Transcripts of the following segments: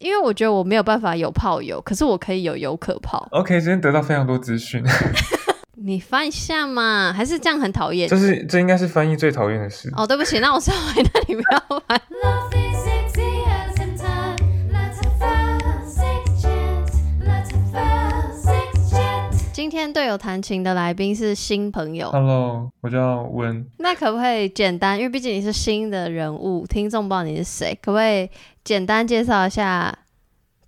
因为我觉得我没有办法有炮友，可是我可以有友可炮。OK，今天得到非常多资讯。你翻一下嘛，还是这样很讨厌？这是这应该是翻译最讨厌的事。哦，对不起，那我稍微那你不要玩。天队友弹琴的来宾是新朋友。Hello，我叫温。那可不可以简单？因为毕竟你是新的人物，听众不知道你是谁，可不可以简单介绍一下？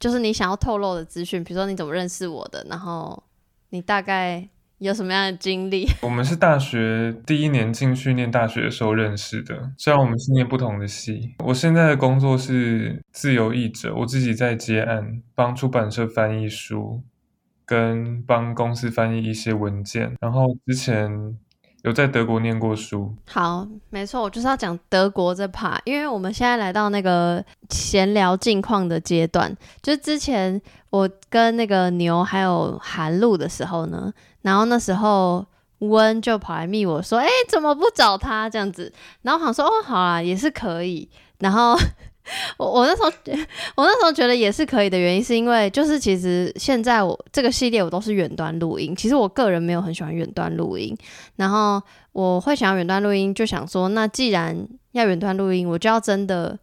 就是你想要透露的资讯，比如说你怎么认识我的，然后你大概有什么样的经历？我们是大学第一年进去念大学的时候认识的，虽然我们是念不同的系。我现在的工作是自由译者，我自己在接案，帮出版社翻译书。跟帮公司翻译一些文件，然后之前有在德国念过书。好，没错，我就是要讲德国这 part，因为我们现在来到那个闲聊近况的阶段。就是之前我跟那个牛还有韩露的时候呢，然后那时候温就跑来密我说：“哎，怎么不找他这样子？”然后我想说：“哦，好啊，也是可以。”然后。我我那时候，我那时候觉得也是可以的原因，是因为就是其实现在我这个系列我都是远端录音，其实我个人没有很喜欢远端录音，然后我会想要远端录音，就想说，那既然要远端录音，我就要真的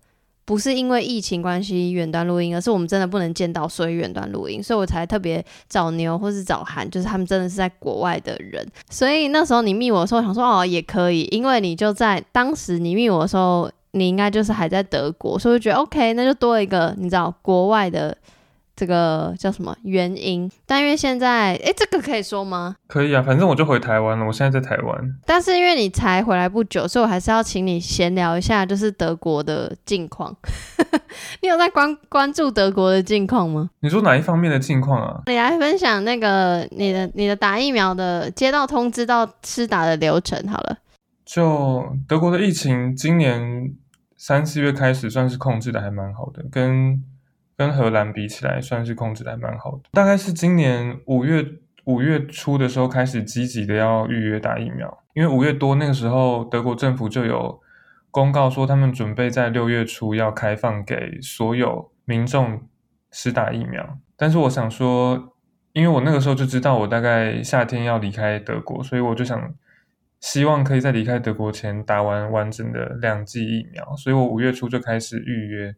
不是因为疫情关系远端录音，而是我们真的不能见到，所以远端录音，所以我才特别找牛或是找韩，就是他们真的是在国外的人，所以那时候你密我的时候，我想说哦也可以，因为你就在当时你密我的时候。你应该就是还在德国，所以我觉得 OK，那就多一个你知道国外的这个叫什么原因。但因为现在，诶，这个可以说吗？可以啊，反正我就回台湾了，我现在在台湾。但是因为你才回来不久，所以我还是要请你闲聊一下，就是德国的近况。你有在关关注德国的近况吗？你说哪一方面的近况啊？你来分享那个你的你的打疫苗的接到通知到施打的流程好了。就德国的疫情，今年三四月开始算是控制的还蛮好的，跟跟荷兰比起来，算是控制的还蛮好的。大概是今年五月五月初的时候开始积极的要预约打疫苗，因为五月多那个时候，德国政府就有公告说他们准备在六月初要开放给所有民众施打疫苗。但是我想说，因为我那个时候就知道我大概夏天要离开德国，所以我就想。希望可以在离开德国前打完完整的两剂疫苗，所以我五月初就开始预约。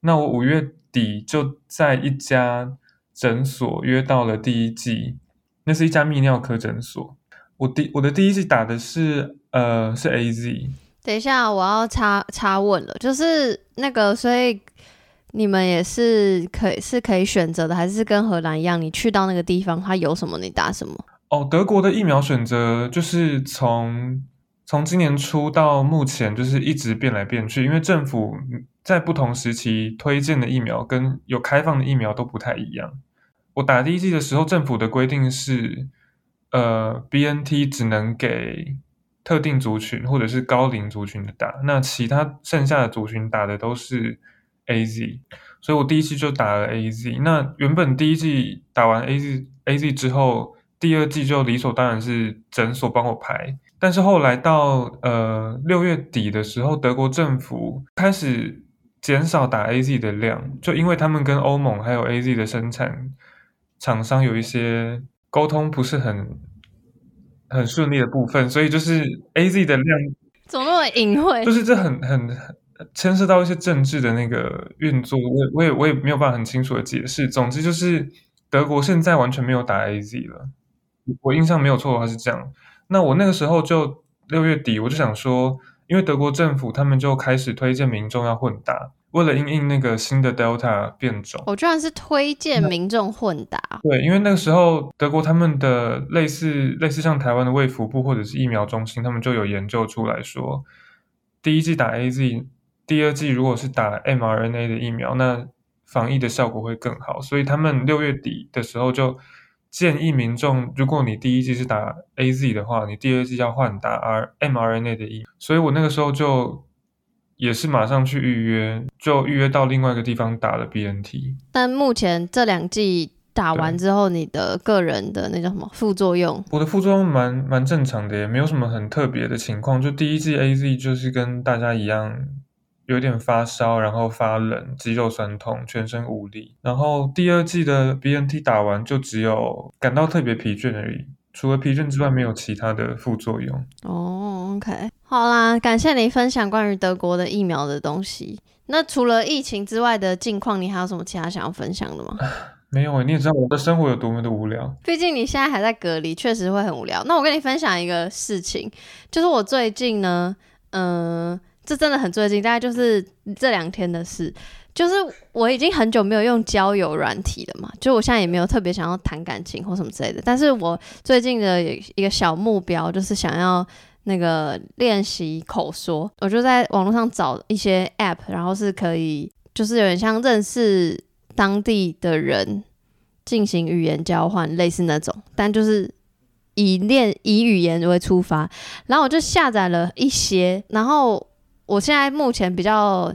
那我五月底就在一家诊所约到了第一剂，那是一家泌尿科诊所。我第我的第一剂打的是呃是 AZ。等一下，我要插插问了，就是那个，所以你们也是可以是可以选择的，还是跟荷兰一样，你去到那个地方，它有什么你打什么？哦，德国的疫苗选择就是从从今年初到目前，就是一直变来变去，因为政府在不同时期推荐的疫苗跟有开放的疫苗都不太一样。我打第一剂的时候，政府的规定是，呃，BNT 只能给特定族群或者是高龄族群的打，那其他剩下的族群打的都是 AZ，所以我第一剂就打了 AZ。那原本第一剂打完 AZ AZ 之后。第二季就理所当然是诊所帮我排，但是后来到呃六月底的时候，德国政府开始减少打 AZ 的量，就因为他们跟欧盟还有 AZ 的生产厂商有一些沟通不是很很顺利的部分，所以就是 AZ 的量怎么那么隐晦？就是这很很牵涉到一些政治的那个运作，我我也我也没有办法很清楚的解释。总之就是德国现在完全没有打 AZ 了。我印象没有错的话是这样，那我那个时候就六月底，我就想说，因为德国政府他们就开始推荐民众要混打，为了因应那个新的 Delta 变种。我居然是推荐民众混打。对，因为那个时候德国他们的类似类似像台湾的卫福部或者是疫苗中心，他们就有研究出来说，第一季打 AZ，第二季如果是打 mRNA 的疫苗，那防疫的效果会更好，所以他们六月底的时候就。建议民众，如果你第一剂是打 AZ 的话，你第二剂要换打 R mRNA 的疫。所以我那个时候就也是马上去预约，就预约到另外一个地方打了 BNT。但目前这两剂打完之后，你的个人的那叫什么副作用？我的副作用蛮蛮正常的，也没有什么很特别的情况。就第一剂 AZ 就是跟大家一样，有点发烧，然后发冷，肌肉酸痛，全身无力。然后第二季的 BNT 打完就只有感到特别疲倦而已，除了疲倦之外没有其他的副作用。哦，OK，好啦，感谢你分享关于德国的疫苗的东西。那除了疫情之外的近况，你还有什么其他想要分享的吗？没有，你也知道我的生活有多么的无聊。毕竟你现在还在隔离，确实会很无聊。那我跟你分享一个事情，就是我最近呢，嗯、呃，这真的很最近，大概就是这两天的事。就是我已经很久没有用交友软体了嘛，就我现在也没有特别想要谈感情或什么之类的。但是我最近的一个小目标就是想要那个练习口说，我就在网络上找一些 App，然后是可以，就是有点像认识。当地的人进行语言交换，类似那种，但就是以练以语言为出发。然后我就下载了一些，然后我现在目前比较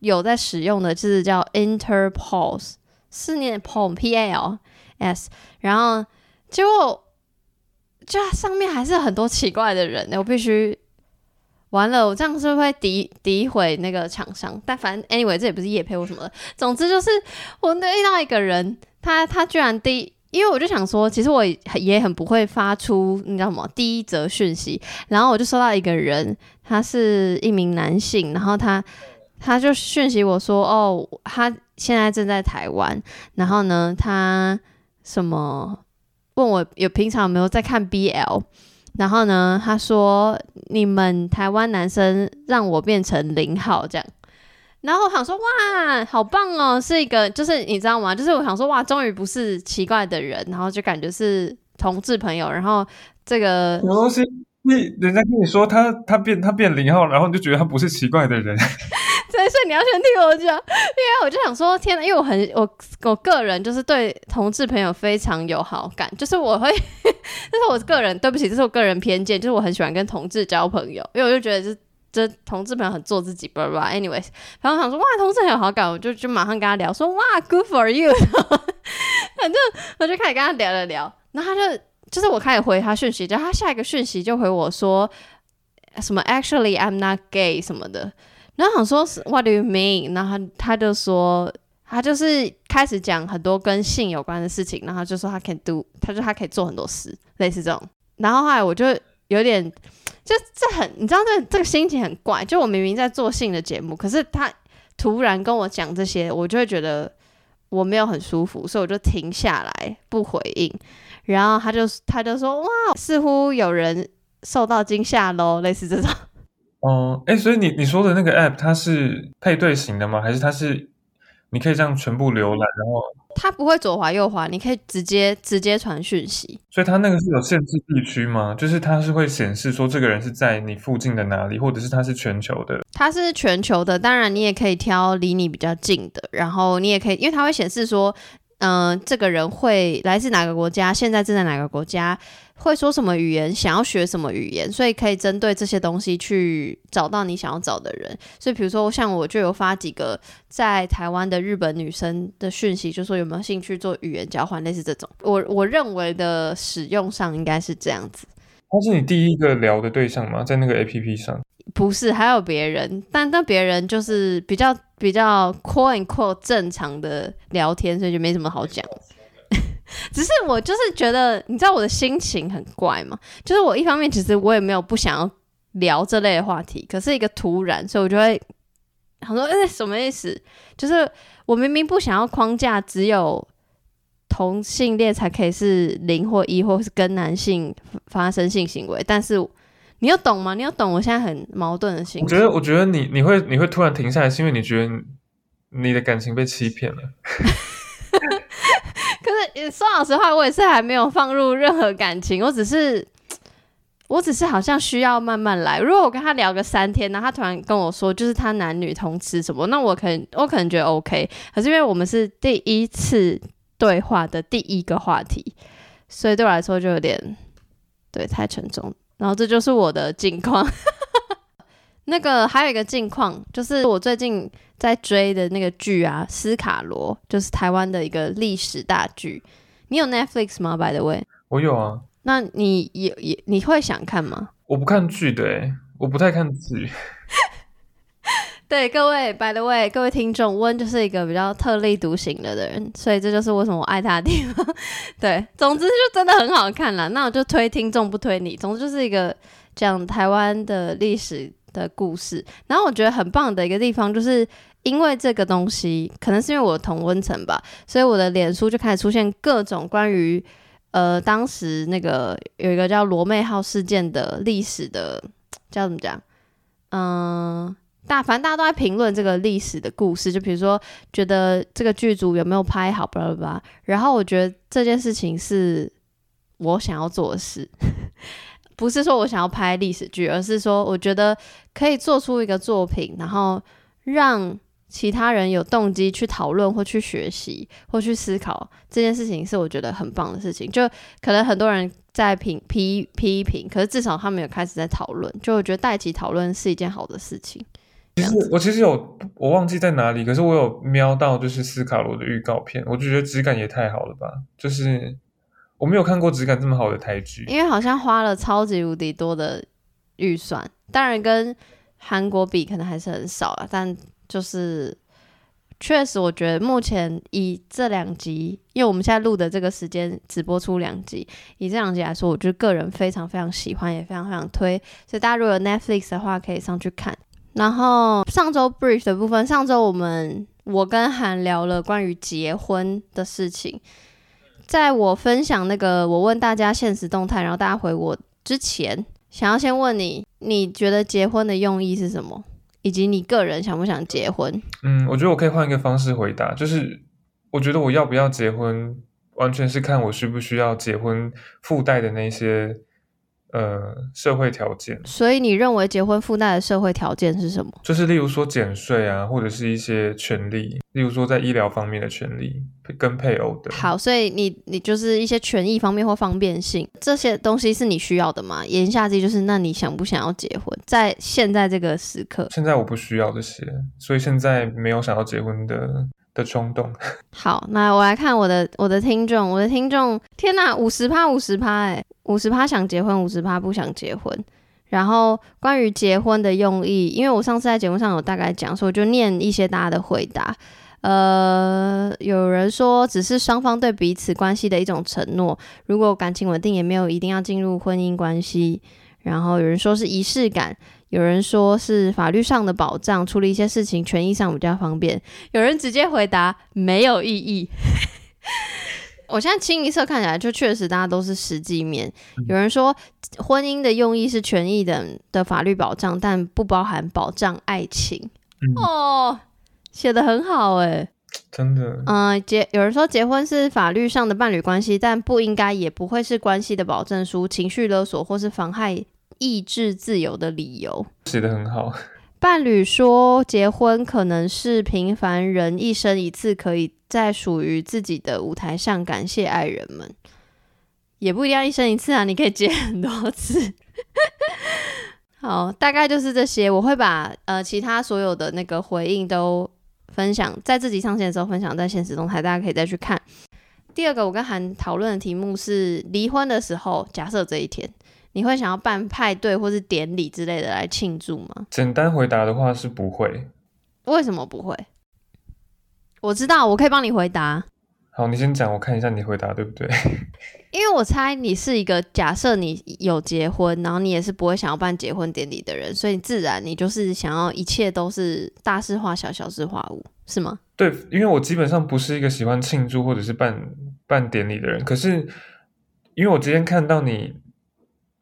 有在使用的就是叫 Interpose，是念 Pol P A L S。然后结果就上面还是很多奇怪的人，我必须。完了，我这样是不是会诋诋毁那个厂商？但反正 anyway，这也不是业配或什么的。总之就是，我遇到一个人，他他居然第，因为我就想说，其实我也很不会发出你知道什么第一则讯息。然后我就收到一个人，他是一名男性，然后他他就讯息我说，哦，他现在正在台湾，然后呢，他什么问我有平常有没有在看 BL。然后呢，他说：“你们台湾男生让我变成零号这样。”然后我想说：“哇，好棒哦！”是一个，就是你知道吗？就是我想说：“哇，终于不是奇怪的人。”然后就感觉是同志朋友。然后这个什么东西？你人家跟你说他他变他变零号，然后你就觉得他不是奇怪的人。所以你要先听我讲，因为我就想说，天哪！因为我很我我个人就是对同志朋友非常有好感，就是我会，这是我个人，对不起，这是我个人偏见，就是我很喜欢跟同志交朋友，因为我就觉得就这同志朋友很做自己，不不，anyways，然后想说哇，同志很有好感，我就就马上跟他聊，说哇，good for you，反正我就开始跟他聊了聊，然后他就就是我开始回他讯息，就他下一个讯息就回我说什么 actually I'm not gay 什么的。然后想说，What do you mean？然后他他就说，他就是开始讲很多跟性有关的事情，然后就说他可以 do，他说他可以做很多事，类似这种。然后后来我就有点，就这很，你知道这这个心情很怪，就我明明在做性的节目，可是他突然跟我讲这些，我就会觉得我没有很舒服，所以我就停下来不回应。然后他就他就说，哇，似乎有人受到惊吓喽，类似这种。哦，哎，所以你你说的那个 app，它是配对型的吗？还是它是你可以这样全部浏览，然后它不会左滑右滑，你可以直接直接传讯息。所以它那个是有限制地区吗？就是它是会显示说这个人是在你附近的哪里，或者是他是全球的？他是全球的，当然你也可以挑离你比较近的，然后你也可以，因为它会显示说，嗯、呃，这个人会来自哪个国家，现在正在哪个国家。会说什么语言，想要学什么语言，所以可以针对这些东西去找到你想要找的人。所以，比如说像我就有发几个在台湾的日本女生的讯息，就说有没有兴趣做语言交换，类似这种。我我认为的使用上应该是这样子。他是你第一个聊的对象吗？在那个 APP 上？不是，还有别人，但但别人就是比较比较 quote and quote 正常的聊天，所以就没什么好讲。只是我就是觉得，你知道我的心情很怪嘛？就是我一方面其实我也没有不想要聊这类的话题，可是一个突然，所以我就会想说，哎、什么意思？就是我明明不想要框架，只有同性恋才可以是零或一，或是跟男性发生性行为，但是你有懂吗？你有懂我现在很矛盾的心情？我觉得，我觉得你你会你会突然停下来，是因为你觉得你的感情被欺骗了。说老实话，我也是还没有放入任何感情，我只是，我只是好像需要慢慢来。如果我跟他聊个三天，然后他突然跟我说，就是他男女通吃什么，那我可能我可能觉得 OK。可是因为我们是第一次对话的第一个话题，所以对我来说就有点对太沉重。然后这就是我的近况。那个还有一个近况，就是我最近在追的那个剧啊，《斯卡罗》，就是台湾的一个历史大剧。你有 Netflix 吗？By the way，我有啊。那你也也你会想看吗？我不看剧的，诶，我不太看剧。对各位，by the way，各位听众，温就是一个比较特立独行的人，所以这就是为什么我爱他的地方。对，总之就真的很好看啦。那我就推听众不推你，总之就是一个讲台湾的历史的故事。然后我觉得很棒的一个地方，就是因为这个东西，可能是因为我同温层吧，所以我的脸书就开始出现各种关于呃当时那个有一个叫罗妹号事件的历史的，叫怎么讲？嗯、大反正大家都在评论这个历史的故事，就比如说觉得这个剧组有没有拍好，巴拉巴拉。然后我觉得这件事情是我想要做的事，不是说我想要拍历史剧，而是说我觉得可以做出一个作品，然后让其他人有动机去讨论或去学习或去思考这件事情，是我觉得很棒的事情。就可能很多人在评批批评，可是至少他们有开始在讨论，就我觉得带起讨论是一件好的事情。其实我其实有我忘记在哪里，可是我有瞄到就是斯卡罗的预告片，我就觉得质感也太好了吧！就是我没有看过质感这么好的台剧，因为好像花了超级无敌多的预算，当然跟韩国比可能还是很少啊，但就是确实我觉得目前以这两集，因为我们现在录的这个时间只播出两集，以这两集来说，我就个人非常非常喜欢，也非常非常推，所以大家如果有 Netflix 的话，可以上去看。然后上周 brief 的部分，上周我们我跟韩聊了关于结婚的事情。在我分享那个我问大家现实动态，然后大家回我之前，想要先问你，你觉得结婚的用意是什么？以及你个人想不想结婚？嗯，我觉得我可以换一个方式回答，就是我觉得我要不要结婚，完全是看我需不需要结婚附带的那些。呃，社会条件。所以你认为结婚附带的社会条件是什么？就是例如说减税啊，或者是一些权利，例如说在医疗方面的权利跟配偶的。好，所以你你就是一些权益方面或方便性这些东西是你需要的吗？言下之意就是，那你想不想要结婚？在现在这个时刻，现在我不需要这些，所以现在没有想要结婚的。的冲动。好，那我来看我的我的听众，我的听众，天哪，五十趴五十趴，哎，五十趴想结婚，五十趴不想结婚。然后关于结婚的用意，因为我上次在节目上有大概讲，所以我就念一些大家的回答。呃，有人说只是双方对彼此关系的一种承诺，如果感情稳定，也没有一定要进入婚姻关系。然后有人说是仪式感。有人说是法律上的保障，处理一些事情权益上比较方便。有人直接回答没有意义。我现在清一色看起来，就确实大家都是实际面。有人说婚姻的用意是权益的的法律保障，但不包含保障爱情。嗯、哦，写的很好哎，真的。嗯、呃，结有人说结婚是法律上的伴侣关系，但不应该也不会是关系的保证书、情绪勒索或是妨害。意志自由的理由写得很好。伴侣说，结婚可能是平凡人一生一次，可以在属于自己的舞台上感谢爱人们，也不一定要一生一次啊，你可以结很多次。好，大概就是这些。我会把呃其他所有的那个回应都分享在自己上线的时候分享在现实动态，大家可以再去看。第二个，我跟韩讨论的题目是离婚的时候，假设这一天。你会想要办派对或是典礼之类的来庆祝吗？简单回答的话是不会。为什么不会？我知道，我可以帮你回答。好，你先讲，我看一下你回答对不对？因为我猜你是一个假设你有结婚，然后你也是不会想要办结婚典礼的人，所以自然你就是想要一切都是大事化小，小事化无，是吗？对，因为我基本上不是一个喜欢庆祝或者是办办典礼的人，可是因为我之前看到你。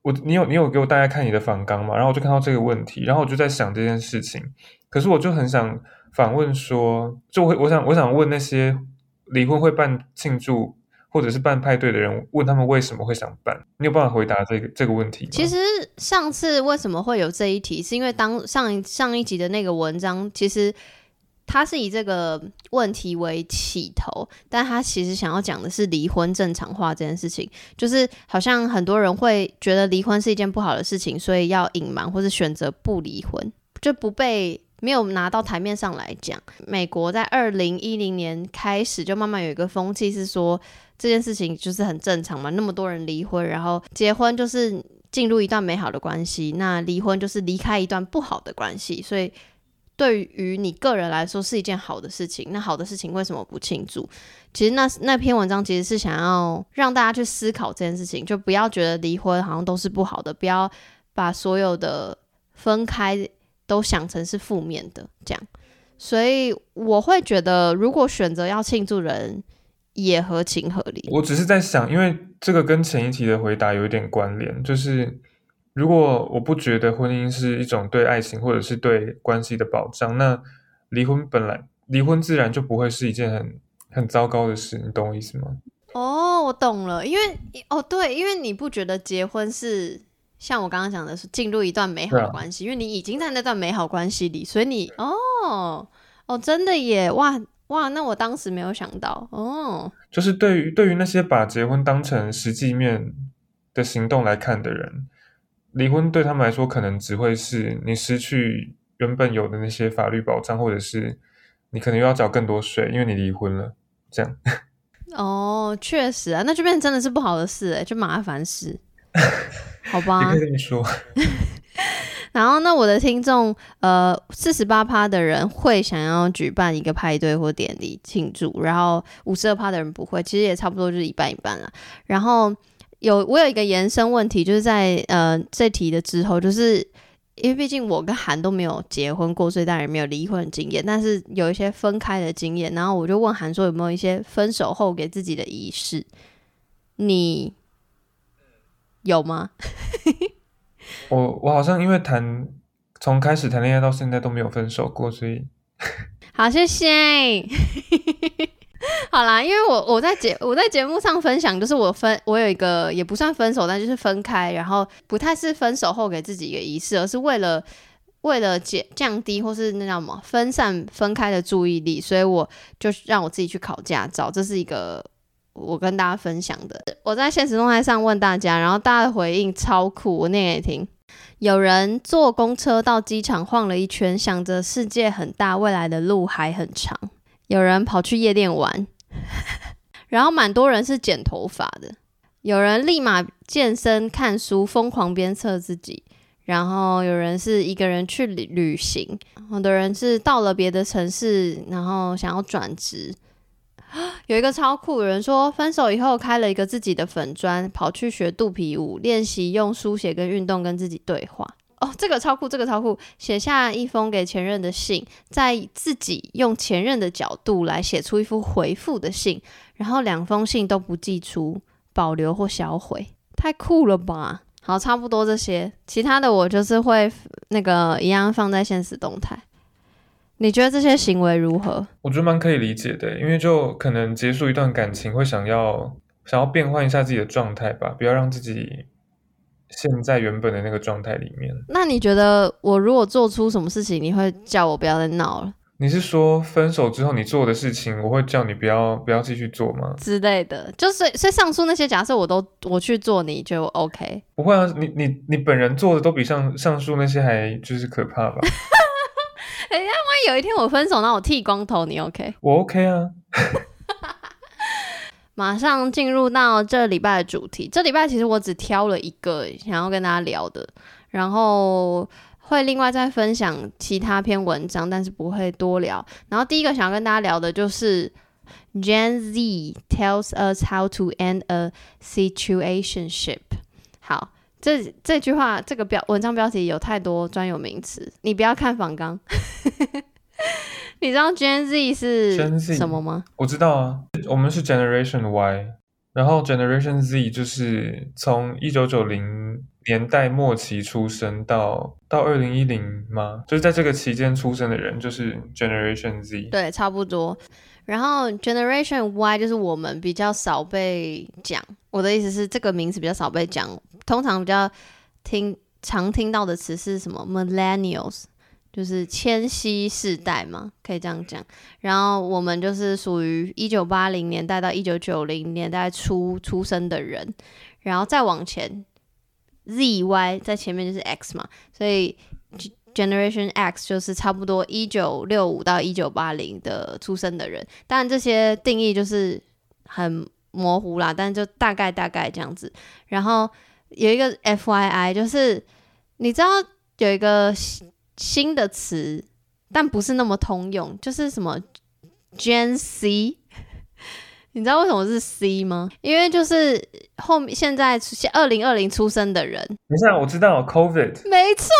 我你有你有给我大家看你的访纲嘛？然后我就看到这个问题，然后我就在想这件事情。可是我就很想反问说，就会我想我想问那些离婚会办庆祝或者是办派对的人，问他们为什么会想办？你有办法回答这个这个问题吗？其实上次为什么会有这一题，是因为当上一上一集的那个文章，其实。他是以这个问题为起头，但他其实想要讲的是离婚正常化这件事情，就是好像很多人会觉得离婚是一件不好的事情，所以要隐瞒或是选择不离婚，就不被没有拿到台面上来讲。美国在二零一零年开始就慢慢有一个风气是说这件事情就是很正常嘛，那么多人离婚，然后结婚就是进入一段美好的关系，那离婚就是离开一段不好的关系，所以。对于你个人来说是一件好的事情。那好的事情为什么不庆祝？其实那那篇文章其实是想要让大家去思考这件事情，就不要觉得离婚好像都是不好的，不要把所有的分开都想成是负面的这样。所以我会觉得，如果选择要庆祝人，也合情合理。我只是在想，因为这个跟前一题的回答有一点关联，就是如果我不觉得婚姻是一种对爱情或者是对关系的保障，那离婚本来离婚自然就不会是一件很很糟糕的事，你懂我意思吗？哦，我懂了，因为哦对，因为你不觉得结婚是像我刚刚讲的是进入一段美好的关系，啊、因为你已经在那段美好关系里，所以你哦哦真的耶哇。哇，那我当时没有想到哦。就是对于对于那些把结婚当成实际面的行动来看的人，离婚对他们来说可能只会是你失去原本有的那些法律保障，或者是你可能又要缴更多税，因为你离婚了。这样。哦，确实啊，那就变成真的是不好的事哎，就麻烦事。好吧。你可以这么说。然后，那我的听众，呃，四十八趴的人会想要举办一个派对或典礼庆祝，然后五十二趴的人不会，其实也差不多就是一半一半了。然后有我有一个延伸问题，就是在呃这题的之后，就是因为毕竟我跟韩都没有结婚过，所以当然没有离婚的经验，但是有一些分开的经验。然后我就问韩说有没有一些分手后给自己的仪式？你有吗？我我好像因为谈从开始谈恋爱到现在都没有分手过，所以好，谢谢。好啦，因为我我在节我在节目上分享，就是我分我有一个也不算分手，但就是分开，然后不太是分手后给自己一个仪式，而是为了为了减降低或是那叫什么分散分开的注意力，所以我就让我自己去考驾照，这是一个。我跟大家分享的，我在现实动态上问大家，然后大家的回应超酷，我念给你听。有人坐公车到机场晃了一圈，想着世界很大，未来的路还很长。有人跑去夜店玩，然后蛮多人是剪头发的。有人立马健身看书，疯狂鞭策自己。然后有人是一个人去旅旅行，有的人是到了别的城市，然后想要转职。有一个超酷，有人说分手以后开了一个自己的粉专，跑去学肚皮舞，练习用书写跟运动跟自己对话。哦，这个超酷，这个超酷，写下一封给前任的信，在自己用前任的角度来写出一封回复的信，然后两封信都不寄出，保留或销毁，太酷了吧？好，差不多这些，其他的我就是会那个一样放在现实动态。你觉得这些行为如何？我觉得蛮可以理解的，因为就可能结束一段感情，会想要想要变换一下自己的状态吧，不要让自己陷在原本的那个状态里面。那你觉得我如果做出什么事情，你会叫我不要再闹了？你是说分手之后你做的事情，我会叫你不要不要继续做吗？之类的，就是所以上述那些假设我都我去做，你就 OK？不会啊，你你你本人做的都比上上述那些还就是可怕吧？哎呀，万一有一天我分手，那我剃光头，你 OK？我 OK 啊。马上进入到这礼拜的主题。这礼拜其实我只挑了一个想要跟大家聊的，然后会另外再分享其他篇文章，但是不会多聊。然后第一个想要跟大家聊的就是 Gen Z tells us how to end a situationship。好。这这句话，这个标文章标题有太多专有名词，你不要看仿纲。你知道 Gen Z 是什么吗？我知道啊，我们是 Generation Y，然后 Generation Z 就是从一九九零年代末期出生到到二零一零吗？就是在这个期间出生的人，就是 Generation Z。对，差不多。然后 Generation Y 就是我们比较少被讲。我的意思是，这个名词比较少被讲。通常比较听常听到的词是什么？Millennials，就是千禧世代嘛，可以这样讲。然后我们就是属于一九八零年代到一九九零年代初出生的人，然后再往前，Z Y 在前面就是 X 嘛，所以 Generation X 就是差不多一九六五到一九八零的出生的人。当然这些定义就是很模糊啦，但就大概大概这样子。然后。有一个 FYI，就是你知道有一个新的词但不是那么通用，就是什么 Gen C。你知道为什么是 C 吗？因为就是后面现在二零二零出生的人。等一下，我知道 COVID。没错，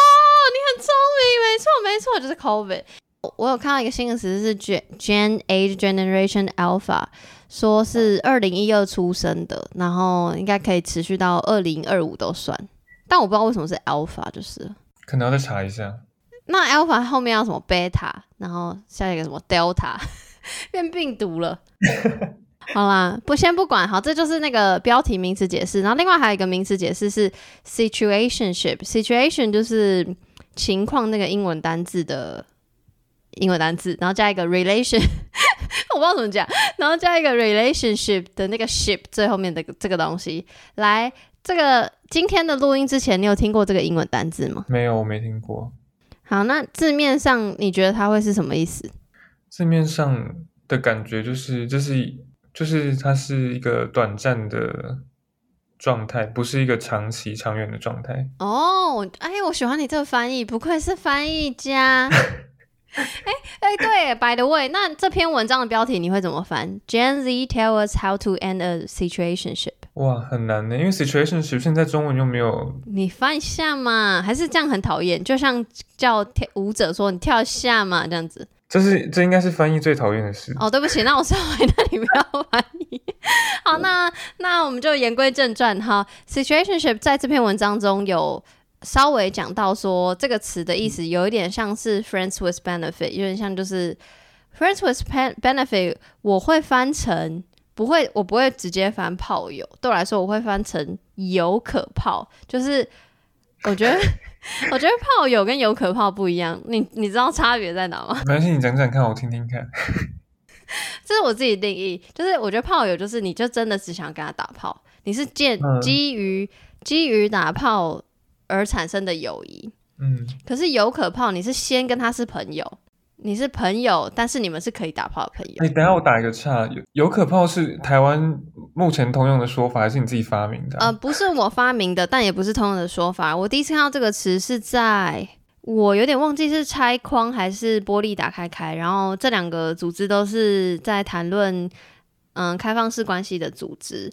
你很聪明，没错没错，就是 COVID。我有看到一个新的词是 Gen Gen Age Generation Alpha，说是二零一二出生的，然后应该可以持续到二零二五都算。但我不知道为什么是 Alpha，就是可能要再查一下。那 Alpha 后面要什么 Beta，然后下一个什么 Delta，变病毒了。好啦，不先不管，好，这就是那个标题名词解释。然后另外还有一个名词解释是 situationship，situation 就是情况那个英文单字的英文单字，然后加一个 relation，我不知道怎么讲，然后加一个 relationship 的那个 ship 最后面的这个东西。来，这个今天的录音之前，你有听过这个英文单字吗？没有，我没听过。好，那字面上你觉得它会是什么意思？字面上的感觉就是，就是。就是它是一个短暂的状态，不是一个长期、长远的状态。哦，哎，我喜欢你这个翻译，不愧是翻译家。哎哎，对，By the way，那这篇文章的标题你会怎么翻？Gen Z tell us how to end a situationship。哇，很难呢，因为 situationship 现在中文又没有。你翻一下嘛，还是这样很讨厌？就像叫跳舞者说你跳一下嘛，这样子。这是这应该是翻译最讨厌的事。哦，对不起，那我稍微那你不要翻译。好，那那我们就言归正传哈。Situationship 在这篇文章中有稍微讲到说，这个词的意思有一点像是 friends with benefit，有点像就是 friends with benefit。我会翻成不会，我不会直接翻炮友。对我来说，我会翻成有可炮，就是我觉得。我觉得炮友跟有可炮不一样，你你知道差别在哪吗？没关系，你讲讲看，我听听看。这是我自己定义，就是我觉得炮友就是你就真的只想跟他打炮，你是建基于、嗯、基于打炮而产生的友谊。嗯，可是有可炮，你是先跟他是朋友。你是朋友，但是你们是可以打炮的朋友。你等下我打一个岔，有有可炮是台湾目前通用的说法，还是你自己发明的？呃，不是我发明的，但也不是通用的说法。我第一次看到这个词是在我有点忘记是拆框还是玻璃打开开，然后这两个组织都是在谈论嗯开放式关系的组织。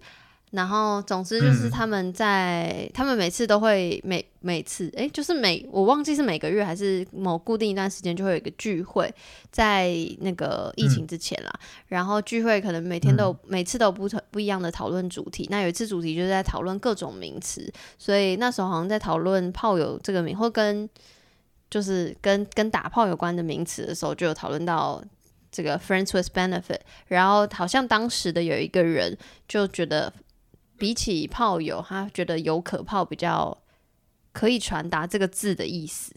然后，总之就是他们在，嗯、他们每次都会每每次，哎，就是每我忘记是每个月还是某固定一段时间就会有一个聚会，在那个疫情之前啦。嗯、然后聚会可能每天都有、嗯、每次都有不不一样的讨论主题。那有一次主题就是在讨论各种名词，所以那时候好像在讨论炮友这个名，或跟就是跟跟打炮有关的名词的时候，就有讨论到这个 friends with benefit。然后好像当时的有一个人就觉得。比起炮友，他觉得有可炮比较可以传达这个字的意思，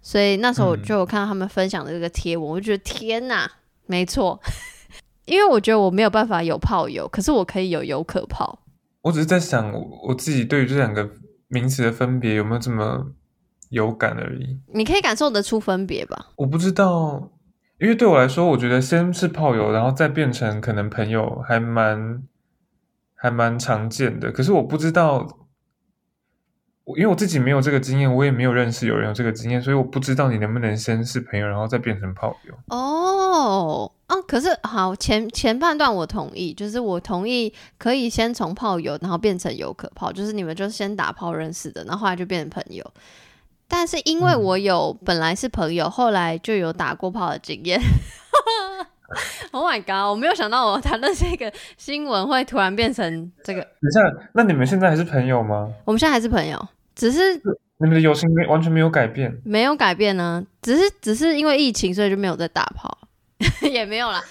所以那时候我就有看到他们分享的这个贴文，我就觉得天哪，没错，因为我觉得我没有办法有炮友，可是我可以有有可炮。我只是在想，我自己对于这两个名词的分别有没有这么有感而已。你可以感受得出分别吧？我不知道，因为对我来说，我觉得先是炮友，然后再变成可能朋友，还蛮。还蛮常见的，可是我不知道，因为我自己没有这个经验，我也没有认识有人有这个经验，所以我不知道你能不能先是朋友，然后再变成炮友。哦，啊，可是好，前前半段我同意，就是我同意可以先从炮友，然后变成游客炮，就是你们就先打炮认识的，然后后来就变成朋友。但是因为我有本来是朋友，嗯、后来就有打过炮的经验。Oh my god！我没有想到我谈论这个新闻会突然变成这个。等一下，那你们现在还是朋友吗？我们现在还是朋友，只是你们的友情没完全没有改变，没有改变呢。只是只是因为疫情，所以就没有在打炮，也没有啦，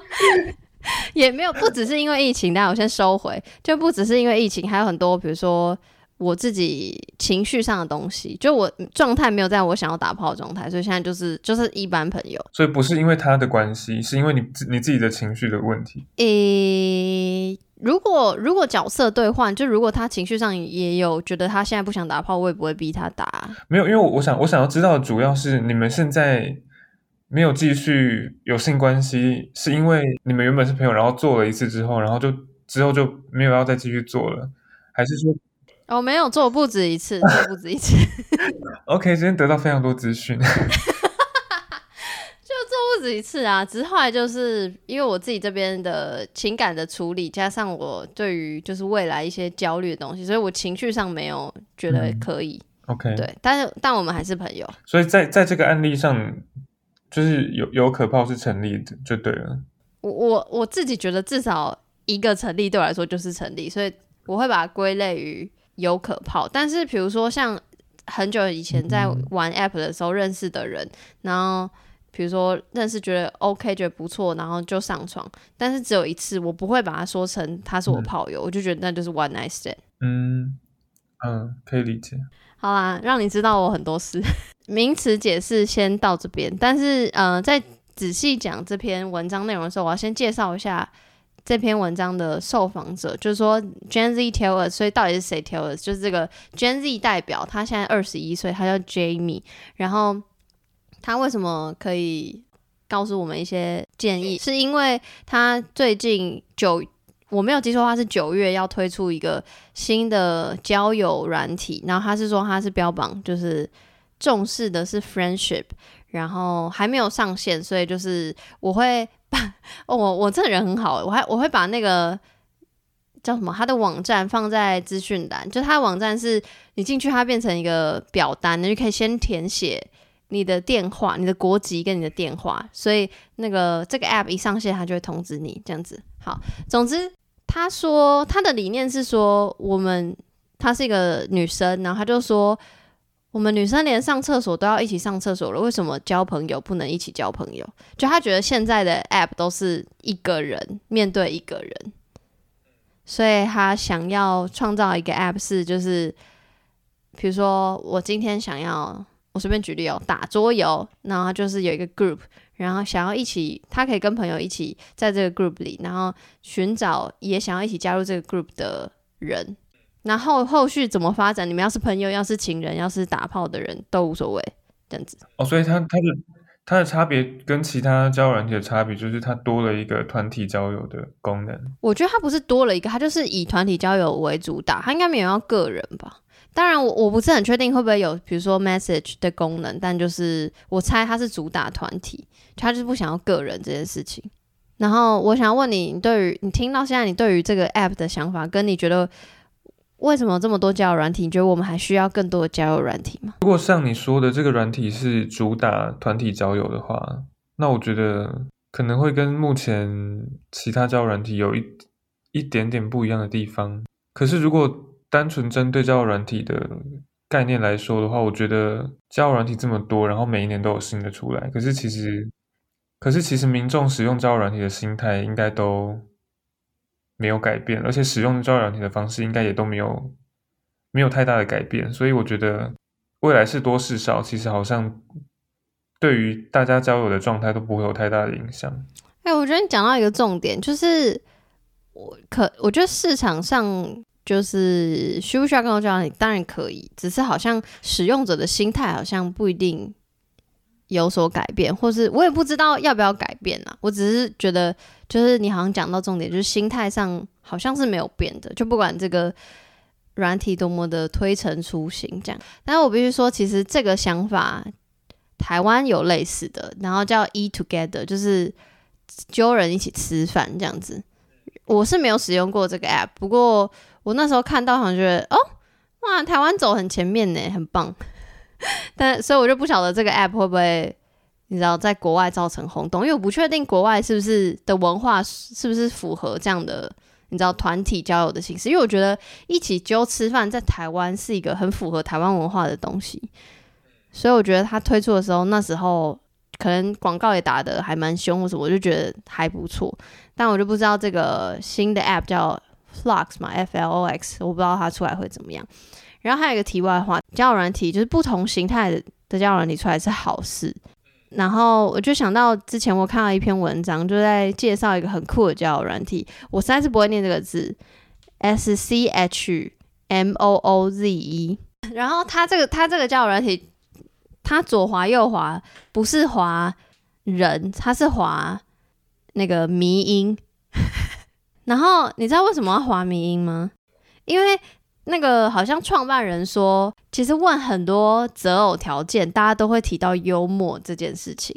也没有。不只是因为疫情，但我先收回，就不只是因为疫情，还有很多，比如说。我自己情绪上的东西，就我状态没有在我想要打炮的状态，所以现在就是就是一般朋友。所以不是因为他的关系，是因为你你自己的情绪的问题。诶、欸，如果如果角色对换，就如果他情绪上也有觉得他现在不想打炮，我也不会逼他打。没有，因为我想我想要知道的主要是你们现在没有继续有性关系，是因为你们原本是朋友，然后做了一次之后，然后就之后就没有要再继续做了，还是说？我、哦、没有做不止一次，做不止一次。OK，今天得到非常多资讯。不止一次啊，只是后来就是因为我自己这边的情感的处理，加上我对于就是未来一些焦虑的东西，所以我情绪上没有觉得可以。嗯、OK，对，但是但我们还是朋友。所以在在这个案例上，就是有有可靠是成立的，就对了。我我我自己觉得至少一个成立对我来说就是成立，所以我会把它归类于有可泡。但是比如说像很久以前在玩 App 的时候认识的人，嗯、然后。比如说认识觉得 OK 觉得不错，然后就上床，但是只有一次，我不会把它说成他是我炮友，嗯、我就觉得那就是 one night stand。嗯嗯，可以理解。好啦，让你知道我很多事。名词解释先到这边，但是呃，在仔细讲这篇文章内容的时候，我要先介绍一下这篇文章的受访者，就是说 Gen Z tell us，所以到底是谁 tell us？就是这个 Gen Z 代表，他现在二十一岁，他叫 Jamie，然后。他为什么可以告诉我们一些建议？是因为他最近九，我没有记错，他是九月要推出一个新的交友软体，然后他是说他是标榜就是重视的是 friendship，然后还没有上线，所以就是我会 哦，我我这个人很好，我还我会把那个叫什么他的网站放在资讯栏，就他的网站是你进去，它变成一个表单，你就可以先填写。你的电话、你的国籍跟你的电话，所以那个这个 app 一上线，它就会通知你这样子。好，总之他说他的理念是说，我们她是一个女生，然后他就说，我们女生连上厕所都要一起上厕所了，为什么交朋友不能一起交朋友？就他觉得现在的 app 都是一个人面对一个人，所以他想要创造一个 app 是就是，比如说我今天想要。我随便举例哦，打桌游，然后就是有一个 group，然后想要一起，他可以跟朋友一起在这个 group 里，然后寻找也想要一起加入这个 group 的人，然后后续怎么发展？你们要是朋友，要是情人，要是打炮的人都无所谓，这样子。哦，所以它它的它的差别跟其他交友软体的差别，就是它多了一个团体交友的功能。我觉得它不是多了一个，它就是以团体交友为主打，它应该没有要个人吧。当然我，我我不是很确定会不会有，比如说 message 的功能，但就是我猜它是主打团体，它就是不想要个人这件事情。然后我想要问你，你对于你听到现在，你对于这个 app 的想法，跟你觉得为什么这么多交友软体？你觉得我们还需要更多的交友软体吗？如果像你说的这个软体是主打团体交友的话，那我觉得可能会跟目前其他交友软体有一一点点不一样的地方。可是如果单纯针对交友软体的概念来说的话，我觉得交友软体这么多，然后每一年都有新的出来。可是其实，可是其实民众使用交友软体的心态应该都没有改变，而且使用交友软体的方式应该也都没有没有太大的改变。所以我觉得未来是多是少，其实好像对于大家交友的状态都不会有太大的影响。哎、我觉得你讲到一个重点，就是我可我觉得市场上。就是需不需要跟我交往？当然可以，只是好像使用者的心态好像不一定有所改变，或是我也不知道要不要改变啦。我只是觉得，就是你好像讲到重点，就是心态上好像是没有变的，就不管这个软体多么的推陈出新这样。但是我必须说，其实这个想法台湾有类似的，然后叫 Eat Together，就是揪人一起吃饭这样子。我是没有使用过这个 app，不过。我那时候看到，好像觉得哦，哇，台湾走很前面呢，很棒。但所以我就不晓得这个 app 会不会，你知道，在国外造成轰动，因为我不确定国外是不是的文化是不是符合这样的，你知道，团体交友的形式。因为我觉得一起揪吃饭在台湾是一个很符合台湾文化的东西，所以我觉得他推出的时候，那时候可能广告也打得还蛮凶，或者我就觉得还不错。但我就不知道这个新的 app 叫。Flux 嘛，F L O X，我不知道它出来会怎么样。然后还有一个题外话，交友软体就是不同形态的的交友软体出来是好事。然后我就想到之前我看到一篇文章，就在介绍一个很酷的交友软体，我实在是不会念这个字，S C H M O O Z E。然后它这个它这个交友软体，它左滑右滑不是滑人，它是滑那个迷音。然后你知道为什么要滑迷音吗？因为那个好像创办人说，其实问很多择偶条件，大家都会提到幽默这件事情。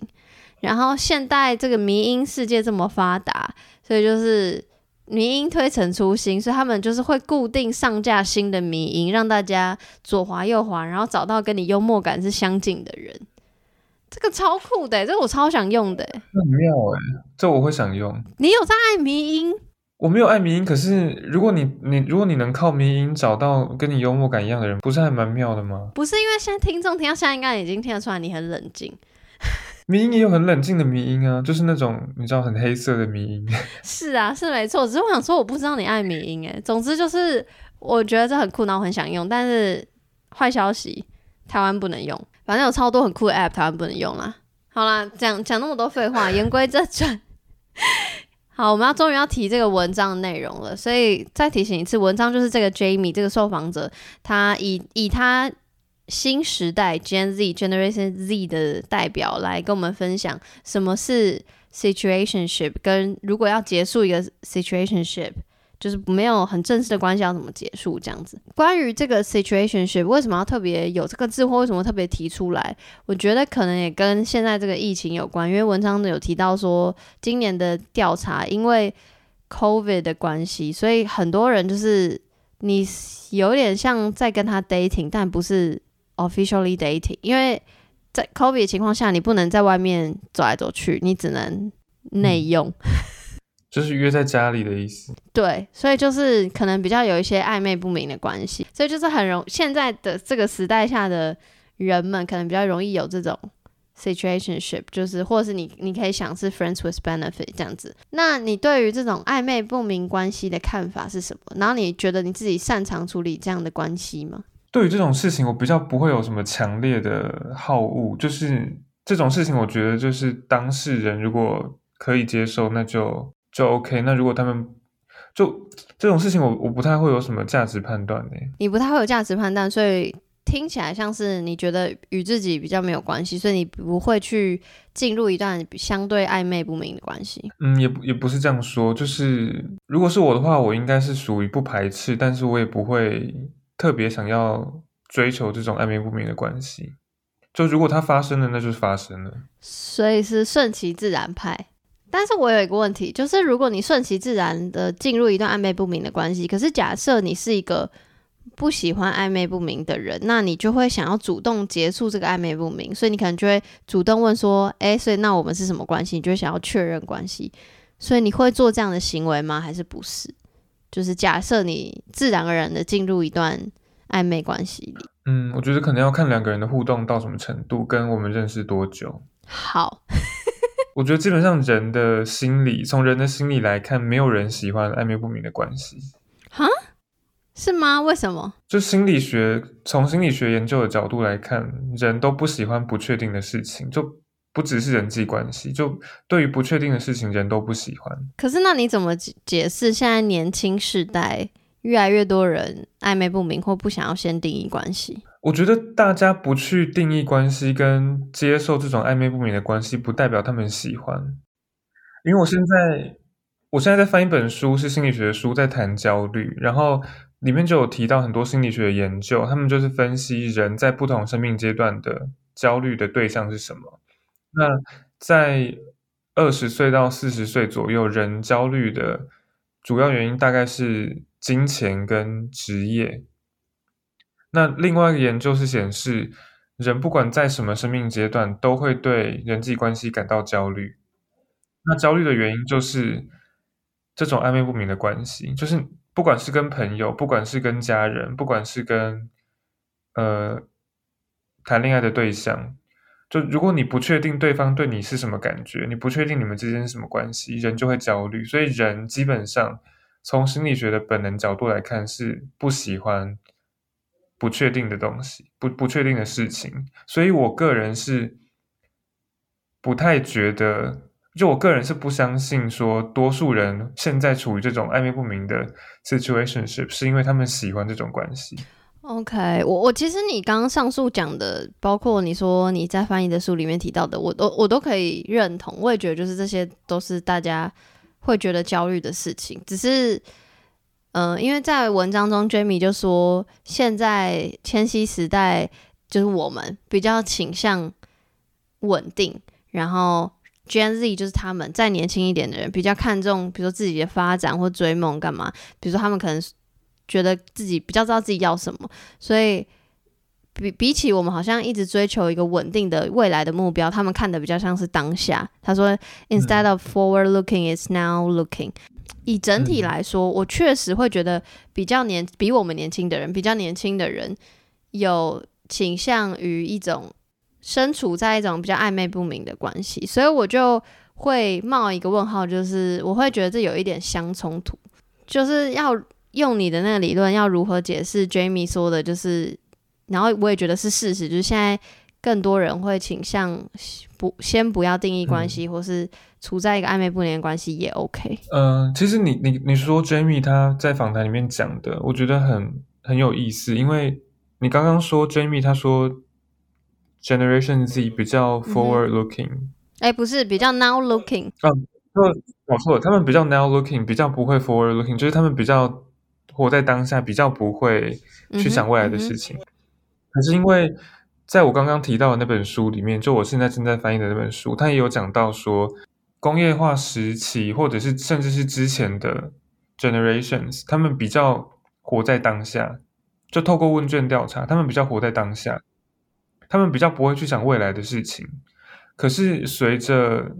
然后现代这个迷因世界这么发达，所以就是迷因推陈出新，所以他们就是会固定上架新的迷因，让大家左滑右滑，然后找到跟你幽默感是相近的人。这个超酷的，这个我超想用的，很妙哎，这我会想用。你有在爱迷因？我没有爱迷音，可是如果你你如果你能靠迷音找到跟你幽默感一样的人，不是还蛮妙的吗？不是，因为现在听众听到现在应该已经听得出来你很冷静。迷音也有很冷静的迷音啊，就是那种你知道很黑色的迷音。是啊，是没错。只是我想说，我不知道你爱迷音哎。总之就是，我觉得这很酷，然后我很想用。但是坏消息，台湾不能用。反正有超多很酷的 app，台湾不能用啦。好啦，讲讲那么多废话，言归正传。好，我们要终于要提这个文章的内容了。所以再提醒一次，文章就是这个 Jamie 这个受访者，他以以他。新时代 Gen Z Generation Z 的代表来跟我们分享什么是 situationship，跟如果要结束一个 situationship，就是没有很正式的关系要怎么结束这样子。关于这个 situationship 为什么要特别有这个字，或为什么特别提出来？我觉得可能也跟现在这个疫情有关，因为文章有提到说，今年的调查因为 COVID 的关系，所以很多人就是你有点像在跟他 dating，但不是。Officially dating，因为在 COVID 的情况下，你不能在外面走来走去，你只能内用，嗯，就是约在家里的意思。对，所以就是可能比较有一些暧昧不明的关系，所以就是很容现在的这个时代下的人们，可能比较容易有这种 situationship，就是或者是你你可以想是 friends with benefit 这样子。那你对于这种暧昧不明关系的看法是什么？然后你觉得你自己擅长处理这样的关系吗？对于这种事情，我比较不会有什么强烈的好恶。就是这种事情，我觉得就是当事人如果可以接受，那就就 OK。那如果他们就这种事情我，我我不太会有什么价值判断呢。你不太会有价值判断，所以听起来像是你觉得与自己比较没有关系，所以你不会去进入一段相对暧昧不明的关系。嗯，也也不是这样说。就是如果是我的话，我应该是属于不排斥，但是我也不会。特别想要追求这种暧昧不明的关系，就如果它发生了，那就是发生了。所以是顺其自然派。但是我有一个问题，就是如果你顺其自然的进入一段暧昧不明的关系，可是假设你是一个不喜欢暧昧不明的人，那你就会想要主动结束这个暧昧不明，所以你可能就会主动问说：“诶，所以那我们是什么关系？”你就会想要确认关系，所以你会做这样的行为吗？还是不是？就是假设你自然而然的进入一段暧昧关系里，嗯，我觉得可能要看两个人的互动到什么程度，跟我们认识多久。好，我觉得基本上人的心理，从人的心理来看，没有人喜欢暧昧不明的关系。哈？是吗？为什么？就心理学，从心理学研究的角度来看，人都不喜欢不确定的事情。就不只是人际关系，就对于不确定的事情，人都不喜欢。可是，那你怎么解解释现在年轻世代越来越多人暧昧不明或不想要先定义关系？我觉得大家不去定义关系跟接受这种暧昧不明的关系，不代表他们喜欢。因为我现在我现在在翻一本书，是心理学的书，在谈焦虑，然后里面就有提到很多心理学的研究，他们就是分析人在不同生命阶段的焦虑的对象是什么。那在二十岁到四十岁左右，人焦虑的主要原因大概是金钱跟职业。那另外一个研究是显示，人不管在什么生命阶段，都会对人际关系感到焦虑。那焦虑的原因就是这种暧昧不明的关系，就是不管是跟朋友，不管是跟家人，不管是跟呃谈恋爱的对象。就如果你不确定对方对你是什么感觉，你不确定你们之间是什么关系，人就会焦虑。所以人基本上从心理学的本能角度来看，是不喜欢不确定的东西，不不确定的事情。所以我个人是不太觉得，就我个人是不相信说，多数人现在处于这种暧昧不明的 situationship，是因为他们喜欢这种关系。OK，我我其实你刚刚上述讲的，包括你说你在翻译的书里面提到的，我都我都可以认同。我也觉得就是这些都是大家会觉得焦虑的事情。只是，嗯、呃，因为在文章中，Jamie 就说，现在千禧时代就是我们比较倾向稳定，然后 Gen Z 就是他们再年轻一点的人，比较看重，比如说自己的发展或追梦干嘛。比如说他们可能觉得自己比较知道自己要什么，所以比比起我们好像一直追求一个稳定的未来的目标，他们看的比较像是当下。他说、嗯、，Instead of forward looking, it's now looking。以整体来说，我确实会觉得比较年比我们年轻的人，比较年轻的人有倾向于一种。身处在一种比较暧昧不明的关系，所以我就会冒一个问号，就是我会觉得这有一点相冲突，就是要用你的那个理论，要如何解释 Jamie 说的，就是，然后我也觉得是事实，就是现在更多人会倾向不先不要定义关系，嗯、或是处在一个暧昧不明的关系也 OK。嗯、呃，其实你你你说 Jamie 他在访谈里面讲的，我觉得很很有意思，因为你刚刚说 Jamie 他说。Generation Z 比较 forward looking，哎、不是比较 now looking，嗯，搞错了，他们比较 now looking，比较不会 forward looking，就是他们比较活在当下，比较不会去想未来的事情。嗯嗯、可是因为在我刚刚提到的那本书里面，就我现在正在翻译的那本书，它也有讲到说，工业化时期或者是甚至是之前的 generations，他们比较活在当下，就透过问卷调查，他们比较活在当下。他们比较不会去想未来的事情，可是随着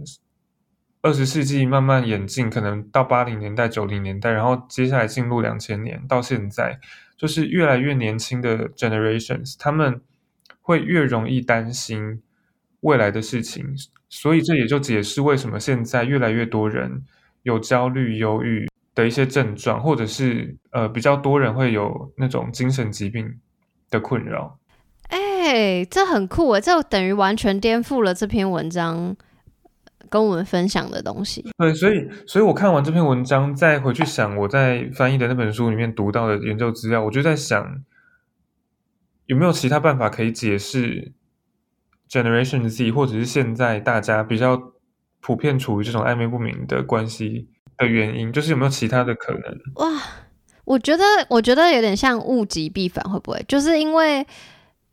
二十世纪慢慢演进，可能到八零年代、九零年代，然后接下来进入两千年到现在，就是越来越年轻的 generations，他们会越容易担心未来的事情，所以这也就解释为什么现在越来越多人有焦虑、忧郁的一些症状，或者是呃比较多人会有那种精神疾病的困扰。哎、欸，这很酷诶，这等于完全颠覆了这篇文章跟我们分享的东西。对，所以，所以我看完这篇文章，再回去想我在翻译的那本书里面读到的研究资料，我就在想，有没有其他办法可以解释 Generation Z，或者是现在大家比较普遍处于这种暧昧不明的关系的原因，就是有没有其他的可能？哇，我觉得，我觉得有点像物极必反，会不会？就是因为。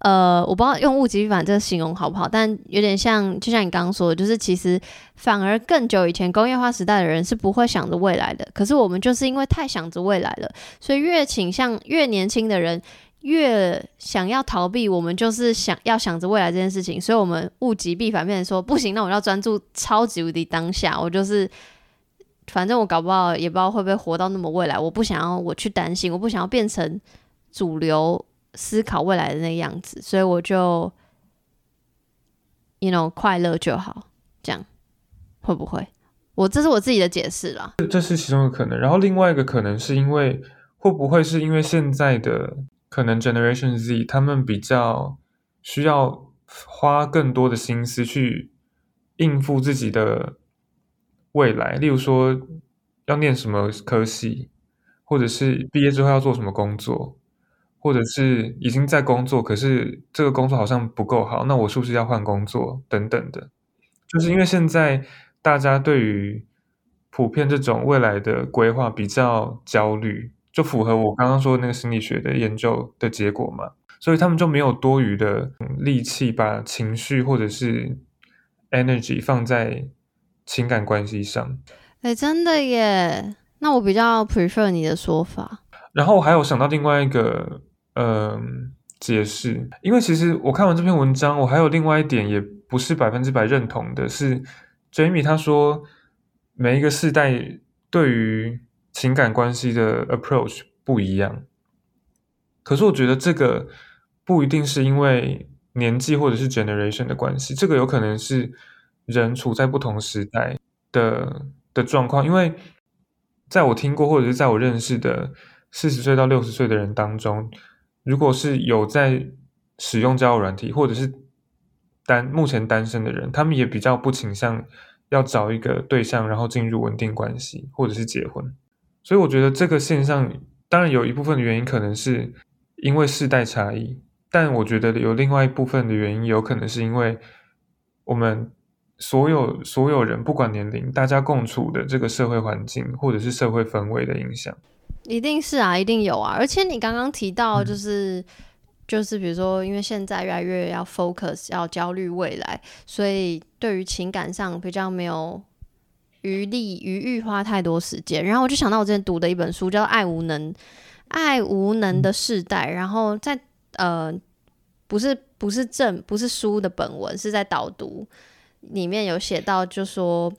呃，我不知道用物极必反这个形容好不好，但有点像，就像你刚刚说的，就是其实反而更久以前工业化时代的人是不会想着未来的，可是我们就是因为太想着未来了，所以越倾向越年轻的人越想要逃避，我们就是想要想着未来这件事情，所以我们物极必反，变成说不行，那我要专注超级无敌当下，我就是反正我搞不好也不知道会不会活到那么未来，我不想要我去担心，我不想要变成主流。思考未来的那个样子，所以我就，you know，快乐就好，这样会不会？我这是我自己的解释啦，这是其中的可能。然后另外一个可能是因为会不会是因为现在的可能 Generation Z 他们比较需要花更多的心思去应付自己的未来，例如说要念什么科系，或者是毕业之后要做什么工作。或者是已经在工作，可是这个工作好像不够好，那我是不是要换工作等等的？就是因为现在大家对于普遍这种未来的规划比较焦虑，就符合我刚刚说的那个心理学的研究的结果嘛，所以他们就没有多余的力气把情绪或者是 energy 放在情感关系上。哎，真的耶，那我比较 prefer 你的说法。然后我还有想到另外一个。嗯，解释，因为其实我看完这篇文章，我还有另外一点也不是百分之百认同的，是 Jamie 他说每一个世代对于情感关系的 approach 不一样，可是我觉得这个不一定是因为年纪或者是 generation 的关系，这个有可能是人处在不同时代的的状况，因为在我听过或者是在我认识的四十岁到六十岁的人当中。如果是有在使用交友软体，或者是单目前单身的人，他们也比较不倾向要找一个对象，然后进入稳定关系，或者是结婚。所以我觉得这个现象，当然有一部分的原因可能是因为世代差异，但我觉得有另外一部分的原因，有可能是因为我们所有所有人不管年龄，大家共处的这个社会环境，或者是社会氛围的影响。一定是啊，一定有啊！而且你刚刚提到，就是就是比如说，因为现在越来越要 focus，要焦虑未来，所以对于情感上比较没有余力余欲花太多时间。然后我就想到我之前读的一本书，叫《爱无能》，爱无能的世代。然后在呃，不是不是正不是书的本文，是在导读里面有写到，就说。